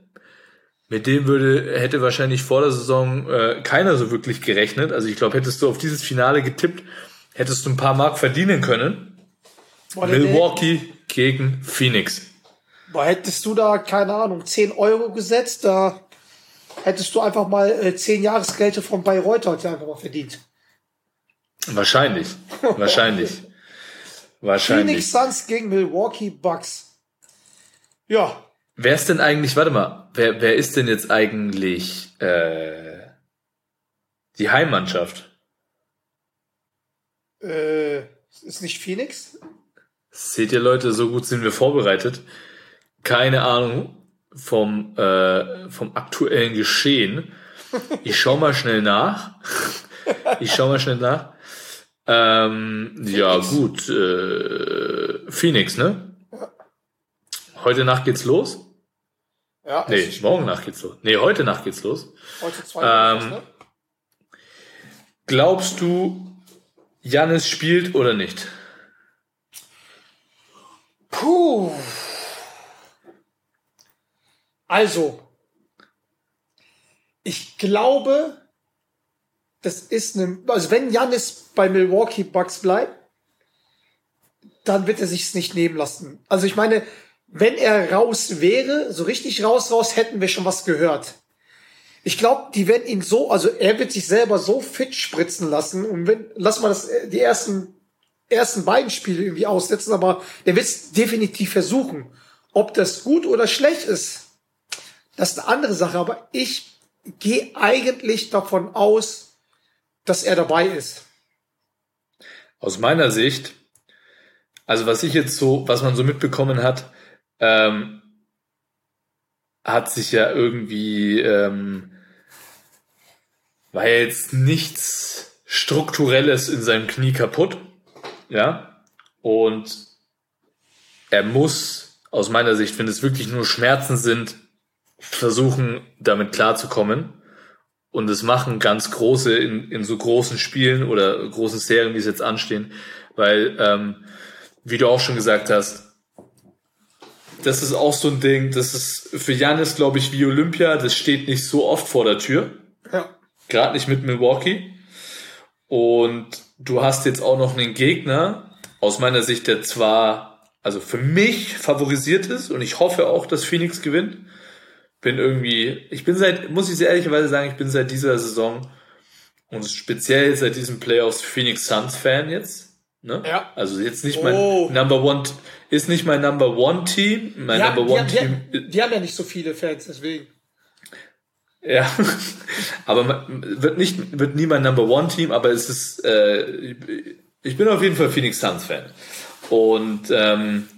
mit dem würde hätte wahrscheinlich vor der Saison äh, keiner so wirklich gerechnet. Also ich glaube, hättest du auf dieses Finale getippt, hättest du ein paar Mark verdienen können. Boah, Milwaukee gegen Phoenix. Boah, hättest du da, keine Ahnung, 10 Euro gesetzt, da hättest du einfach mal äh, 10 Jahresgelte von Bayreuth heute einfach mal verdient. Wahrscheinlich. Wahrscheinlich. Wahrscheinlich. Phoenix Suns gegen Milwaukee Bucks. Ja. Wer ist denn eigentlich, warte mal, wer, wer ist denn jetzt eigentlich äh, die Heimmannschaft? Äh, ist nicht Phoenix? Seht ihr Leute, so gut sind wir vorbereitet. Keine Ahnung vom, äh, vom aktuellen Geschehen. Ich schau mal schnell nach. Ich schau mal schnell nach. Ähm, ja, gut. Äh, Phoenix, ne? Heute Nacht geht's los? Ja. Nee, morgen Nacht geht's los. Nee, heute Nacht geht's los. Heute zwei ähm, ne? Glaubst du, Janis spielt oder nicht? Puh. Also, ich glaube, das ist eine, also wenn Janis bei Milwaukee Bucks bleibt, dann wird er sich's nicht nehmen lassen. Also ich meine, wenn er raus wäre, so richtig raus, raus, hätten wir schon was gehört. Ich glaube, die werden ihn so, also er wird sich selber so fit spritzen lassen und wenn, lass mal das, die ersten ersten beiden Spiele irgendwie aussetzen, aber der wird es definitiv versuchen. Ob das gut oder schlecht ist, das ist eine andere Sache, aber ich gehe eigentlich davon aus, dass er dabei ist. Aus meiner Sicht, also was ich jetzt so, was man so mitbekommen hat, ähm, hat sich ja irgendwie, ähm, war ja jetzt nichts Strukturelles in seinem Knie kaputt, ja, und er muss aus meiner Sicht, wenn es wirklich nur Schmerzen sind, versuchen, damit klarzukommen. Und es machen ganz große in, in so großen Spielen oder großen Serien, die es jetzt anstehen, weil, ähm, wie du auch schon gesagt hast, das ist auch so ein Ding, das ist für Janis, glaube ich, wie Olympia, das steht nicht so oft vor der Tür. Ja. Gerade nicht mit Milwaukee. Und du hast jetzt auch noch einen Gegner, aus meiner Sicht, der zwar, also für mich favorisiert ist und ich hoffe auch, dass Phoenix gewinnt. Bin irgendwie, ich bin seit, muss ich sehr ehrlicherweise sagen, ich bin seit dieser Saison und speziell seit diesem Playoffs Phoenix Suns Fan jetzt. Ne? Ja. Also jetzt nicht mein oh. Number One, ist nicht mein Number One Team. Mein ja, Number One die, Team. Die, die, haben ja nicht so viele Fans, deswegen. Ja, aber wird nicht, wird nie mein Number One Team, aber es ist, äh, ich bin auf jeden Fall Phoenix Suns Fan. Und ähm,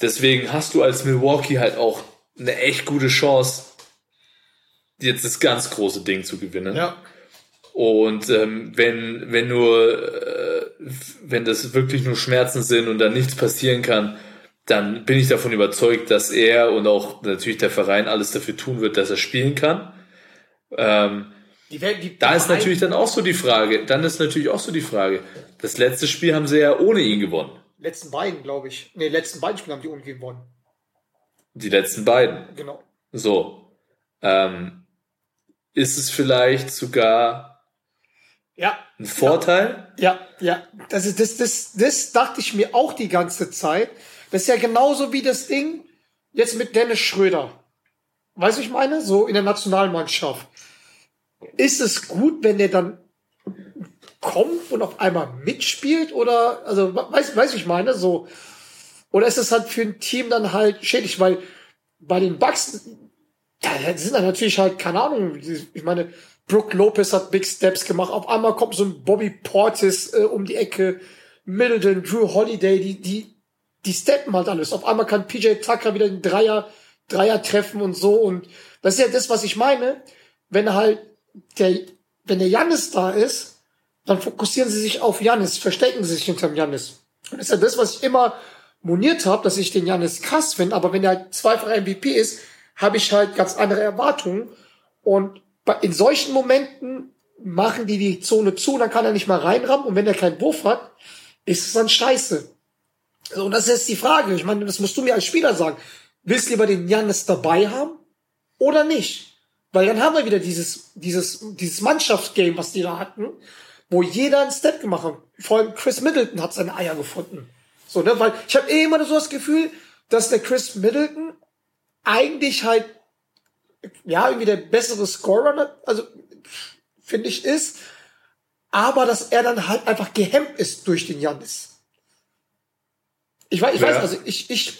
deswegen hast du als Milwaukee halt auch eine echt gute Chance, jetzt das ganz große Ding zu gewinnen. Ja. Und ähm, wenn, wenn nur, äh, wenn das wirklich nur Schmerzen sind und dann nichts passieren kann, dann bin ich davon überzeugt, dass er und auch natürlich der Verein alles dafür tun wird, dass er spielen kann. Ähm, die, die, da ist natürlich dann auch so die Frage, dann ist natürlich auch so die Frage, das letzte Spiel haben sie ja ohne ihn gewonnen. Letzten beiden, glaube ich. Ne, letzten beiden Spiele haben die ohne ihn gewonnen. Die letzten beiden. Genau. So. Ähm, ist es vielleicht sogar ja. Ein Vorteil? Ja, ja. Das, ist, das, das, das dachte ich mir auch die ganze Zeit. Das ist ja genauso wie das Ding jetzt mit Dennis Schröder. Weißt du, ich meine? So in der Nationalmannschaft. Ist es gut, wenn der dann kommt und auf einmal mitspielt? Oder, also, weißt weiß ich meine? So. Oder ist es halt für ein Team dann halt schädlich? Weil bei den Bucks, da sind dann natürlich halt, keine Ahnung, ich meine, Brooke Lopez hat Big Steps gemacht. Auf einmal kommt so ein Bobby Portis äh, um die Ecke. Middleton, Drew Holiday, die, die, die steppen halt alles. Auf einmal kann PJ Tucker wieder den Dreier, Dreier treffen und so. Und das ist ja das, was ich meine. Wenn halt der, wenn der Jannis da ist, dann fokussieren sie sich auf Jannis, verstecken sie sich hinterm Jannis. Und das ist ja das, was ich immer moniert habe, dass ich den Jannis krass finde. Aber wenn er halt zweifacher MVP ist, habe ich halt ganz andere Erwartungen. Und in solchen Momenten machen die die Zone zu, dann kann er nicht mal reinrammen und wenn er keinen Wurf hat, ist es dann scheiße. So, und das ist jetzt die Frage. Ich meine, das musst du mir als Spieler sagen. Willst du lieber den Janis dabei haben oder nicht? Weil dann haben wir wieder dieses, dieses, dieses Mannschaftsgame, was die da hatten, wo jeder einen Step gemacht hat. Vor allem Chris Middleton hat seine Eier gefunden. So, ne, weil ich habe eh immer so das Gefühl, dass der Chris Middleton eigentlich halt ja, irgendwie der bessere Scorer, also finde ich, ist, aber dass er dann halt einfach gehemmt ist durch den Janis. Ich weiß, ich ja. weiß, also ich, ich,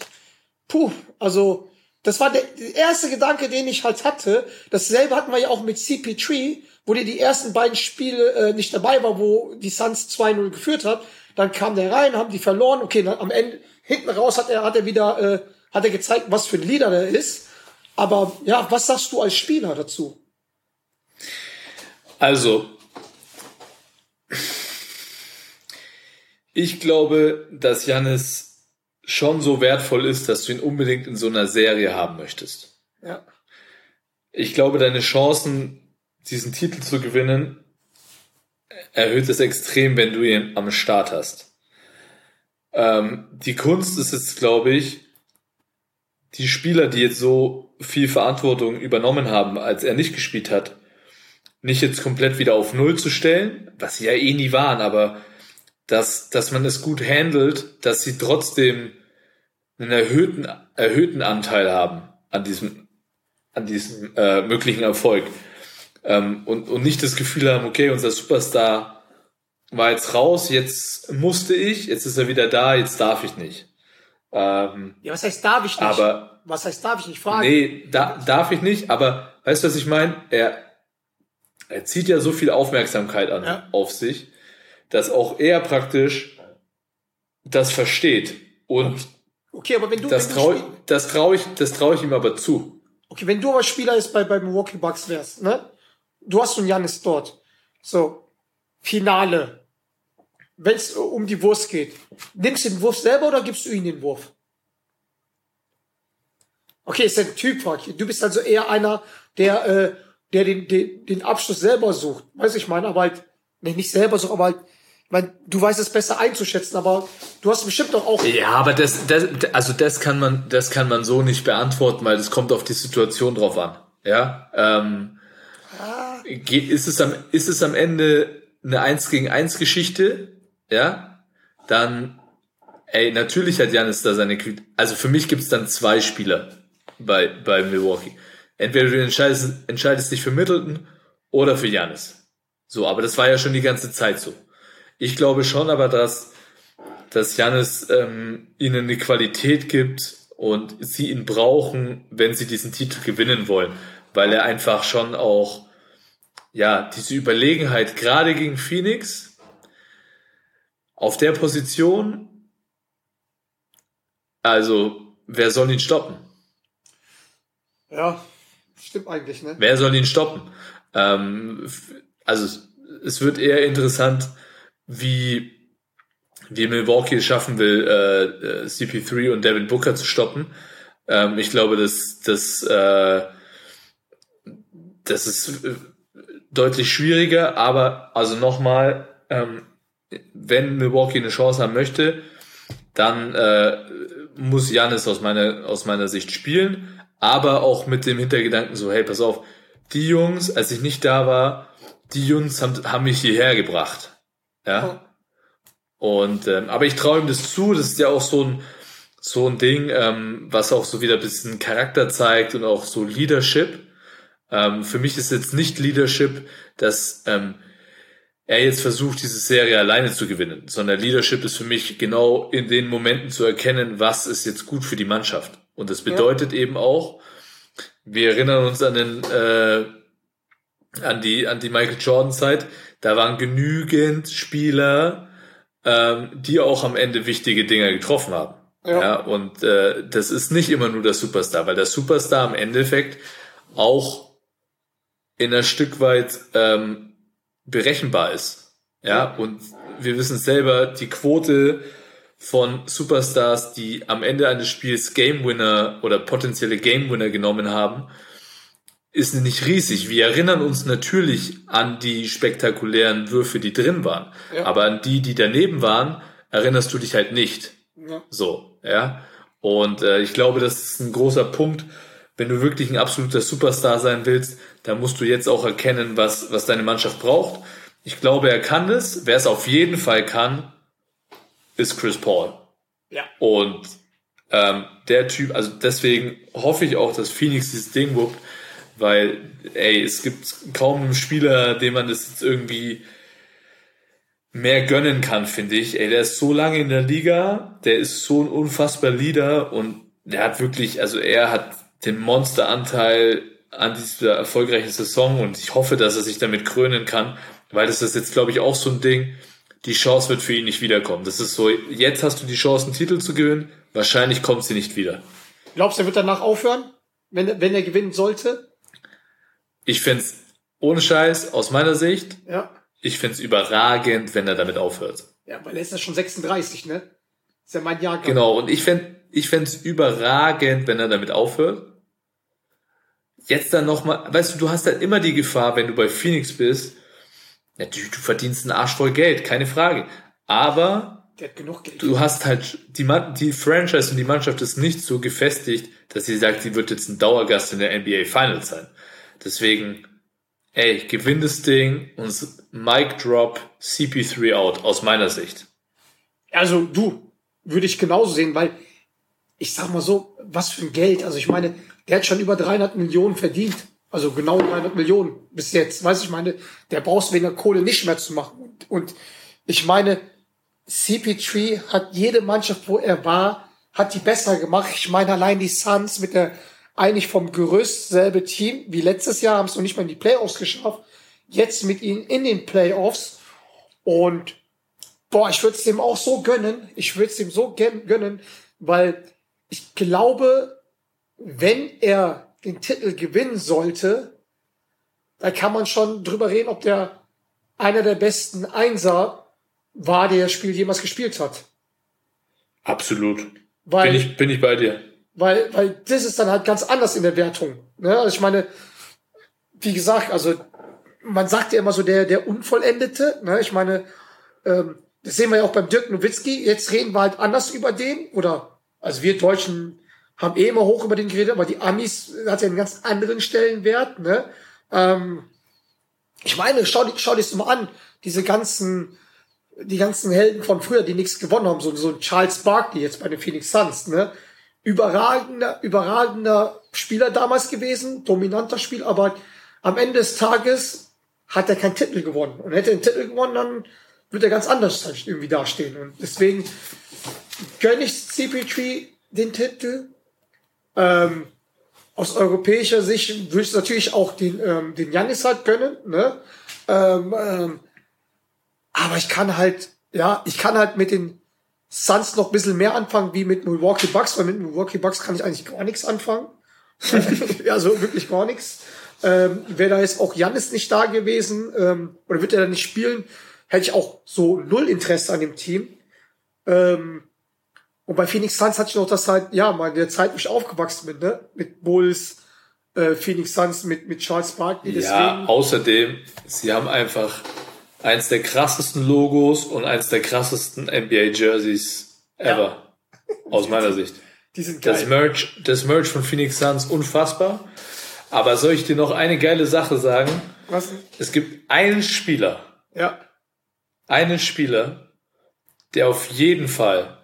puh, also das war der, erste Gedanke, den ich halt hatte. Dasselbe hatten wir ja auch mit CP3, wo der die ersten beiden Spiele äh, nicht dabei war, wo die Suns 2-0 geführt hat. Dann kam der rein, haben die verloren. Okay, dann am Ende, hinten raus hat er, hat er wieder, äh, hat er gezeigt, was für ein Leader der ist. Aber ja, was sagst du als Spieler dazu? Also, ich glaube, dass Janis schon so wertvoll ist, dass du ihn unbedingt in so einer Serie haben möchtest. Ja. Ich glaube, deine Chancen, diesen Titel zu gewinnen, erhöht es extrem, wenn du ihn am Start hast. Ähm, die Kunst ist jetzt, glaube ich, die Spieler, die jetzt so viel Verantwortung übernommen haben, als er nicht gespielt hat, nicht jetzt komplett wieder auf Null zu stellen, was sie ja eh nie waren, aber dass, dass man es gut handelt, dass sie trotzdem einen erhöhten, erhöhten Anteil haben an diesem, an diesem äh, möglichen Erfolg. Ähm, und, und nicht das Gefühl haben, okay, unser Superstar war jetzt raus, jetzt musste ich, jetzt ist er wieder da, jetzt darf ich nicht. Ähm, ja, was heißt darf ich nicht? Aber was heißt darf ich nicht fragen? Nee, da, darf ich nicht, aber weißt du, was ich meine? Er, er zieht ja so viel Aufmerksamkeit an, ja. auf sich, dass auch er praktisch das versteht. Und okay, aber wenn du, das traue trau ich, das traue ich ihm aber zu. Okay, wenn du aber Spieler ist bei, bei Milwaukee Bucks wärst, ne? Du hast einen Janis dort. So, Finale. Wenn es um die Wurst geht. Nimmst du den Wurf selber oder gibst du ihm den Wurf? Okay, ist ein Typ, du bist also eher einer, der, äh, der den, den, den Abschluss selber sucht. Weiß ich meine, aber halt, nee, nicht selber sucht, aber halt, mein, du weißt es besser einzuschätzen, aber du hast bestimmt doch auch. Ja, aber das, das, also das kann man, das kann man so nicht beantworten, weil das kommt auf die Situation drauf an. Ja, ähm, ah. ist es am, ist es am Ende eine Eins gegen eins Geschichte? Ja, dann, ey, natürlich hat Janis da seine, also für mich gibt's dann zwei Spieler bei, bei Milwaukee. Entweder du entscheidest, entscheidest dich für Middleton oder für Janis. So, aber das war ja schon die ganze Zeit so. Ich glaube schon aber, dass, dass Janis ähm, ihnen eine Qualität gibt und sie ihn brauchen, wenn sie diesen Titel gewinnen wollen. Weil er einfach schon auch, ja, diese Überlegenheit gerade gegen Phoenix auf der Position, also wer soll ihn stoppen? Ja, stimmt eigentlich, ne? Wer soll ihn stoppen? Ähm, also es wird eher interessant, wie, wie Milwaukee es schaffen will, äh, äh CP3 und Devin Booker zu stoppen. Ähm, ich glaube, dass, dass, äh, das ist äh, deutlich schwieriger, aber also nochmal, ähm, wenn Milwaukee eine Chance haben möchte, dann äh, muss Janis aus meiner, aus meiner Sicht spielen aber auch mit dem Hintergedanken so, hey, pass auf, die Jungs, als ich nicht da war, die Jungs haben, haben mich hierher gebracht. Ja. Und ähm, aber ich traue ihm das zu, das ist ja auch so ein so ein Ding, ähm, was auch so wieder ein bisschen Charakter zeigt und auch so Leadership. Ähm, für mich ist jetzt nicht Leadership, dass ähm, er jetzt versucht, diese Serie alleine zu gewinnen, sondern Leadership ist für mich genau in den Momenten zu erkennen, was ist jetzt gut für die Mannschaft. Und das bedeutet ja. eben auch, wir erinnern uns an den äh, an die an die Michael Jordan Zeit. Da waren genügend Spieler, ähm, die auch am Ende wichtige Dinger getroffen haben. Ja, ja und äh, das ist nicht immer nur der Superstar, weil der Superstar im Endeffekt auch in ein Stück weit ähm, berechenbar ist. Ja, und wir wissen selber, die Quote von Superstars, die am Ende eines Spiels Game Winner oder potenzielle Game Winner genommen haben, ist nicht riesig. Wir erinnern uns natürlich an die spektakulären Würfe, die drin waren. Ja. Aber an die, die daneben waren, erinnerst du dich halt nicht. Ja. So, ja. Und äh, ich glaube, das ist ein großer Punkt. Wenn du wirklich ein absoluter Superstar sein willst, dann musst du jetzt auch erkennen, was, was deine Mannschaft braucht. Ich glaube, er kann das. Wer es auf jeden Fall kann, ist Chris Paul. Ja. Und ähm, der Typ, also deswegen hoffe ich auch, dass Phoenix dieses Ding wuppt, weil, ey, es gibt kaum einen Spieler, dem man das jetzt irgendwie mehr gönnen kann, finde ich. Ey, der ist so lange in der Liga, der ist so ein unfassbar Leader und der hat wirklich, also er hat den Monsteranteil an dieser erfolgreichen Saison und ich hoffe, dass er sich damit krönen kann, weil das ist jetzt, glaube ich, auch so ein Ding, die Chance wird für ihn nicht wiederkommen. Das ist so, jetzt hast du die Chance, einen Titel zu gewinnen, wahrscheinlich kommt sie nicht wieder. Glaubst du, er wird danach aufhören, wenn, wenn er gewinnen sollte? Ich find's ohne Scheiß, aus meiner Sicht, ja. ich find's überragend, wenn er damit aufhört. Ja, weil er ist ja schon 36, ne? Ist ja mein Jahrgang. Genau, und ich fänd, ich fänd's überragend, wenn er damit aufhört. Jetzt dann nochmal, weißt du, du hast halt immer die Gefahr, wenn du bei Phoenix bist, du, du verdienst einen Arsch voll Geld, keine Frage. Aber du hast halt, die, die Franchise und die Mannschaft ist nicht so gefestigt, dass sie sagt, sie wird jetzt ein Dauergast in der NBA Finals sein. Deswegen, ey, gewinn das Ding und Mic Drop CP3 out, aus meiner Sicht. Also du, würde ich genauso sehen, weil ich sag mal so, was für ein Geld. Also ich meine, der hat schon über 300 Millionen verdient. Also genau 300 Millionen bis jetzt. Weiß ich meine, der brauchst wegen der Kohle nicht mehr zu machen. Und, und ich meine, CP3 hat jede Mannschaft, wo er war, hat die besser gemacht. Ich meine, allein die Suns mit der eigentlich vom Gerüst selbe Team wie letztes Jahr haben es noch nicht mal in die Playoffs geschafft. Jetzt mit ihnen in den Playoffs. Und boah, ich würde es dem auch so gönnen. Ich würde es dem so gönnen, weil ich glaube, wenn er den Titel gewinnen sollte, da kann man schon drüber reden, ob der einer der besten Einser war, der das Spiel jemals gespielt hat. Absolut. Weil, bin, ich, bin ich bei dir. Weil, weil das ist dann halt ganz anders in der Wertung. Ne? Also ich meine, wie gesagt, also man sagt ja immer so der, der Unvollendete. Ne? Ich meine, ähm, das sehen wir ja auch beim Dirk Nowitzki. Jetzt reden wir halt anders über den. Oder, also wir Deutschen haben eh immer hoch über den geredet, aber die Amis hat ja einen ganz anderen Stellenwert. Ne? Ähm, ich meine, schau, schau dir das mal an. Diese ganzen, die ganzen Helden von früher, die nichts gewonnen haben. So, so ein Charles Barkley jetzt bei den Phoenix Suns. Ne? Überragender, überragender Spieler damals gewesen. Dominanter Spiel, aber am Ende des Tages hat er keinen Titel gewonnen. Und hätte er einen Titel gewonnen, dann wird er ganz anders halt irgendwie dastehen. Und deswegen gönne ich CP3 den Titel. Ähm, aus europäischer Sicht würde ich natürlich auch den, ähm, den Janis halt gönnen, ne? Ähm, ähm, aber ich kann halt, ja, ich kann halt mit den Suns noch ein bisschen mehr anfangen wie mit Milwaukee Bucks, weil mit Milwaukee Bucks kann ich eigentlich gar nichts anfangen. also wirklich gar nichts. Ähm, Wäre da jetzt auch Janis nicht da gewesen, ähm, oder wird er da nicht spielen, hätte ich auch so null Interesse an dem Team. Ähm, und bei Phoenix Suns hatte ich noch das halt, ja, mal in der Zeit, wo ich aufgewachsen bin, ne? Mit Bulls, äh, Phoenix Suns, mit, mit Charles Barkley. Deswegen. Ja, außerdem, sie haben einfach eins der krassesten Logos und eins der krassesten NBA Jerseys ever. Ja. Aus meiner Sicht. Die sind geil. Das Merch, das Merch von Phoenix Suns unfassbar. Aber soll ich dir noch eine geile Sache sagen? Was? Es gibt einen Spieler. Ja. Einen Spieler, der auf jeden Fall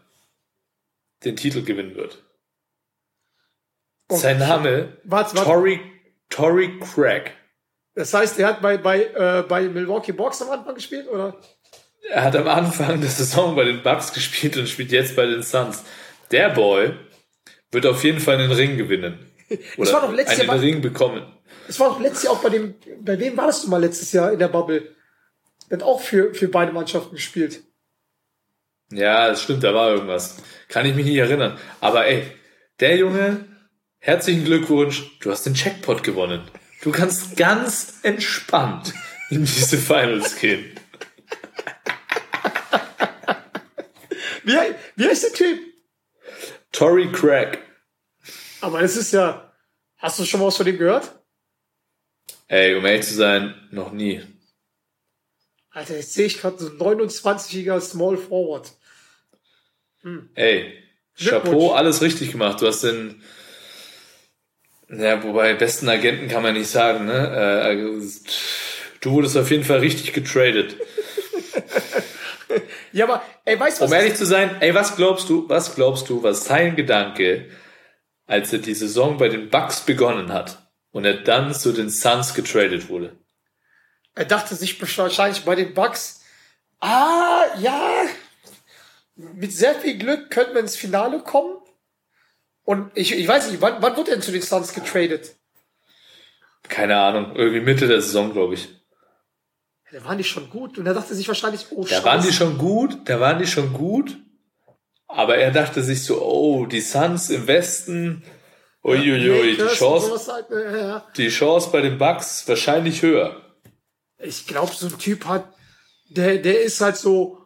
den Titel gewinnen wird. Oh, Sein Name warte, warte. Tory, Tory Craig. Das heißt, er hat bei, bei, äh, bei Milwaukee Bucks am Anfang gespielt, oder? Er hat am Anfang der Saison bei den Bucks gespielt und spielt jetzt bei den Suns. Der Boy wird auf jeden Fall einen Ring gewinnen. Oder war doch letztes einen Jahr Ring bekommen. Es war doch letztes Jahr auch bei dem, bei wem warst du mal letztes Jahr in der Bubble? Der hat auch für, für beide Mannschaften gespielt. Ja, das stimmt, da war irgendwas. Kann ich mich nicht erinnern. Aber ey, der Junge, herzlichen Glückwunsch, du hast den Checkpot gewonnen. Du kannst ganz entspannt in diese Finals gehen. Wie, wie heißt der Typ? Tory Craig. Aber es ist ja. Hast du schon mal was von dem gehört? Ey, um ehrlich zu sein, noch nie. Alter, jetzt sehe ich gerade so 29-jähriger Small Forward. Hm. Ey, Chapeau, alles richtig gemacht. Du hast den, ja, wobei besten Agenten kann man nicht sagen, ne? Äh, du wurdest auf jeden Fall richtig getradet. ja, aber, ey, weißt du was? Um ehrlich zu sein, ey, was glaubst du, was glaubst du, was sein Gedanke, als er die Saison bei den Bucks begonnen hat und er dann zu den Suns getradet wurde? Er dachte sich wahrscheinlich bei den Bucks, ah, ja, mit sehr viel Glück könnten wir ins Finale kommen. Und ich, ich weiß nicht, wann, wann wurde denn zu den Suns getradet? Keine Ahnung, irgendwie Mitte der Saison, glaube ich. Ja, da waren die schon gut und er dachte sich wahrscheinlich, oh Da waren die schon gut, da waren die schon gut. Aber er dachte sich so, oh, die Suns im Westen, uiuiui, die Chance, halt, ja. die Chance bei den Bucks wahrscheinlich höher. Ich glaube, so ein Typ hat, der, der ist halt so,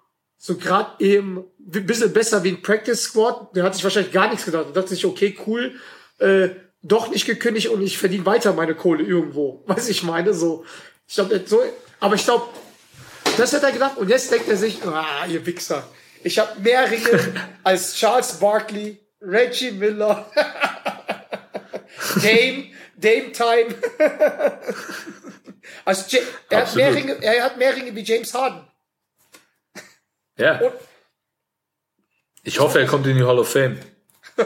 so gerade eben ein bisschen besser wie ein Practice Squad. Der hat sich wahrscheinlich gar nichts gedacht. Da dachte sich, okay, cool, äh, doch nicht gekündigt und ich verdiene weiter meine Kohle irgendwo. Weiß ich meine, so. Ich glaube, so, aber ich glaube, das hat er gedacht und jetzt denkt er sich, ah, ihr Wichser. Ich habe mehr Ringe als Charles Barkley, Reggie Miller, Dame, Dame Time. also, er, hat mehr Ringe, er hat mehr Ringe wie James Harden. Ja. Und ich hoffe, er kommt in die Hall of Fame.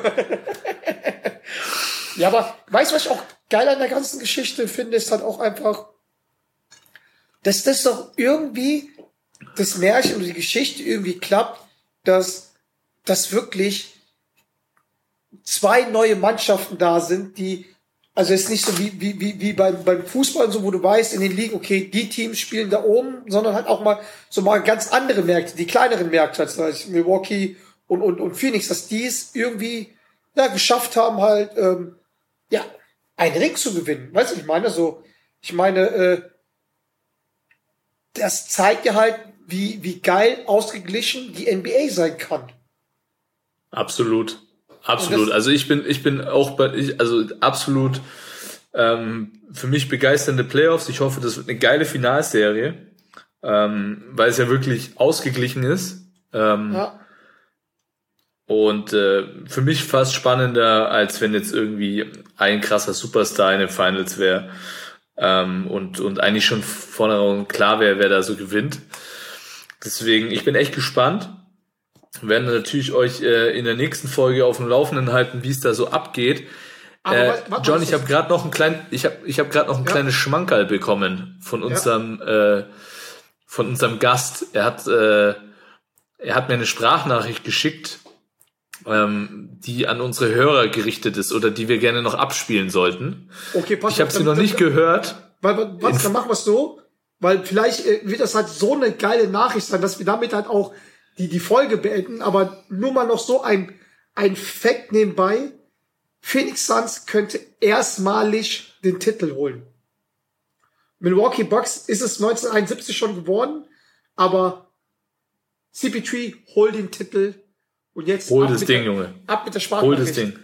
ja, aber weißt du, was ich auch geil an der ganzen Geschichte finde, ist halt auch einfach, dass das doch irgendwie das Märchen oder die Geschichte irgendwie klappt, dass das wirklich zwei neue Mannschaften da sind, die, also es ist nicht so wie, wie, wie, wie beim, beim Fußball so, wo du weißt in den Ligen, okay, die Teams spielen da oben, sondern halt auch mal so mal ganz andere Märkte, die kleineren Märkte, als Milwaukee und, und, und Phoenix, dass die es irgendwie ja, geschafft haben, halt, ähm, ja, einen Ring zu gewinnen. Weißt du, ich meine, so, ich meine, äh, das zeigt ja halt, wie, wie geil ausgeglichen die NBA sein kann. Absolut. Absolut. Also ich bin, ich bin auch bei, ich, also absolut ähm, für mich begeisternde Playoffs. Ich hoffe, das wird eine geile Finalserie, ähm, weil es ja wirklich ausgeglichen ist. Ähm, ja. Und äh, für mich fast spannender, als wenn jetzt irgendwie ein krasser Superstar in den Finals wäre ähm, und, und eigentlich schon vornherein klar wäre, wer da so gewinnt. Deswegen, ich bin echt gespannt. Wir werden natürlich euch äh, in der nächsten Folge auf dem Laufenden halten, wie es da so abgeht. Äh, was, John, ich habe gerade noch ein klein, ich habe ich habe gerade noch ein ja. kleines Schmankerl bekommen von unserem ja. äh, von unserem Gast. Er hat äh, er hat mir eine Sprachnachricht geschickt, ähm, die an unsere Hörer gerichtet ist oder die wir gerne noch abspielen sollten. Okay, pass Ich habe sie noch nicht dann, gehört. Weil, weil, was, dann machen wir es so, weil vielleicht äh, wird das halt so eine geile Nachricht sein, dass wir damit halt auch die, die Folge beenden, aber nur mal noch so ein, ein Fact nebenbei. Phoenix Suns könnte erstmalig den Titel holen. Milwaukee Bucks ist es 1971 schon geworden, aber CP3 holt den Titel und jetzt hol das Ding, der, Junge. Ab mit der Hol das Ding.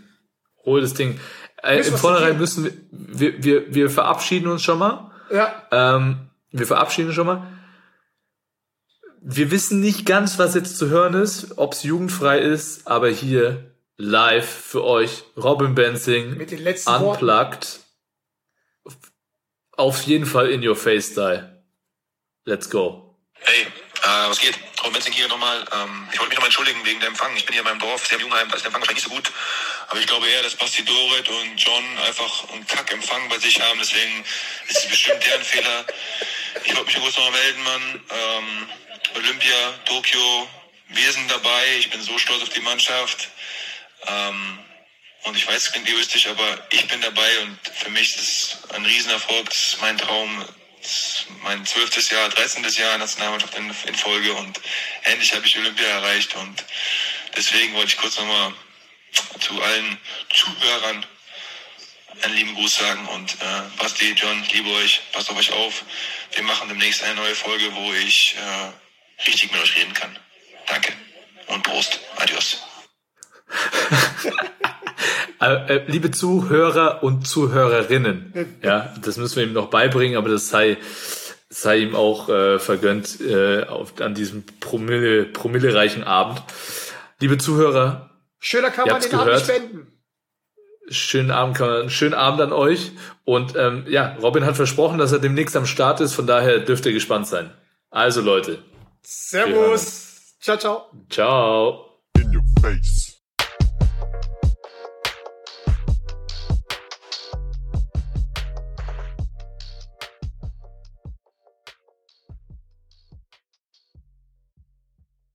Hol das Ding. Äh, Im Vornherein müssen wir, wir, wir, wir verabschieden uns schon mal. Ja. Ähm, wir verabschieden uns schon mal. Wir wissen nicht ganz, was jetzt zu hören ist, ob es jugendfrei ist, aber hier live für euch Robin Benzing mit den letzten unplugged. Worten. Auf jeden Fall in your face style. Let's go. Hey, äh, was geht? Robin Benzing hier nochmal. Ähm, ich wollte mich nochmal entschuldigen wegen der Empfang. Ich bin hier in meinem Dorf, sehr im Jungheim, da ist der Empfang wahrscheinlich nicht so gut. Aber ich glaube eher, dass Basti Doret und John einfach einen Kack-Empfang bei sich haben. Deswegen ist es bestimmt deren Fehler. Ich wollte mich kurz nochmal melden, Mann. Ähm, Olympia, Tokio, wir sind dabei. Ich bin so stolz auf die Mannschaft. Ähm, und ich weiß, es klingt egoistisch, aber ich bin dabei und für mich ist es ein Riesenerfolg. Das ist mein Traum. Ist mein zwölftes Jahr, dreizehntes Jahr Nationalmannschaft in, in Folge und endlich habe ich Olympia erreicht und deswegen wollte ich kurz nochmal zu allen Zuhörern einen lieben Gruß sagen und äh, Basti, John, liebe euch, passt auf euch auf. Wir machen demnächst eine neue Folge, wo ich äh, richtig mit euch reden kann. Danke und Prost. Adios. Äh, äh, liebe Zuhörer und Zuhörerinnen, ja, das müssen wir ihm noch beibringen, aber das sei, sei ihm auch äh, vergönnt äh, auf, an diesem Promille, promillereichen Abend. Liebe Zuhörer, schöner kann man den gehört. Abend spenden. Schönen Abend, schönen Abend an euch. Und ähm, ja, Robin hat versprochen, dass er demnächst am Start ist, von daher dürft ihr gespannt sein. Also Leute, Servus. Ciao, ciao. Ciao. In your face.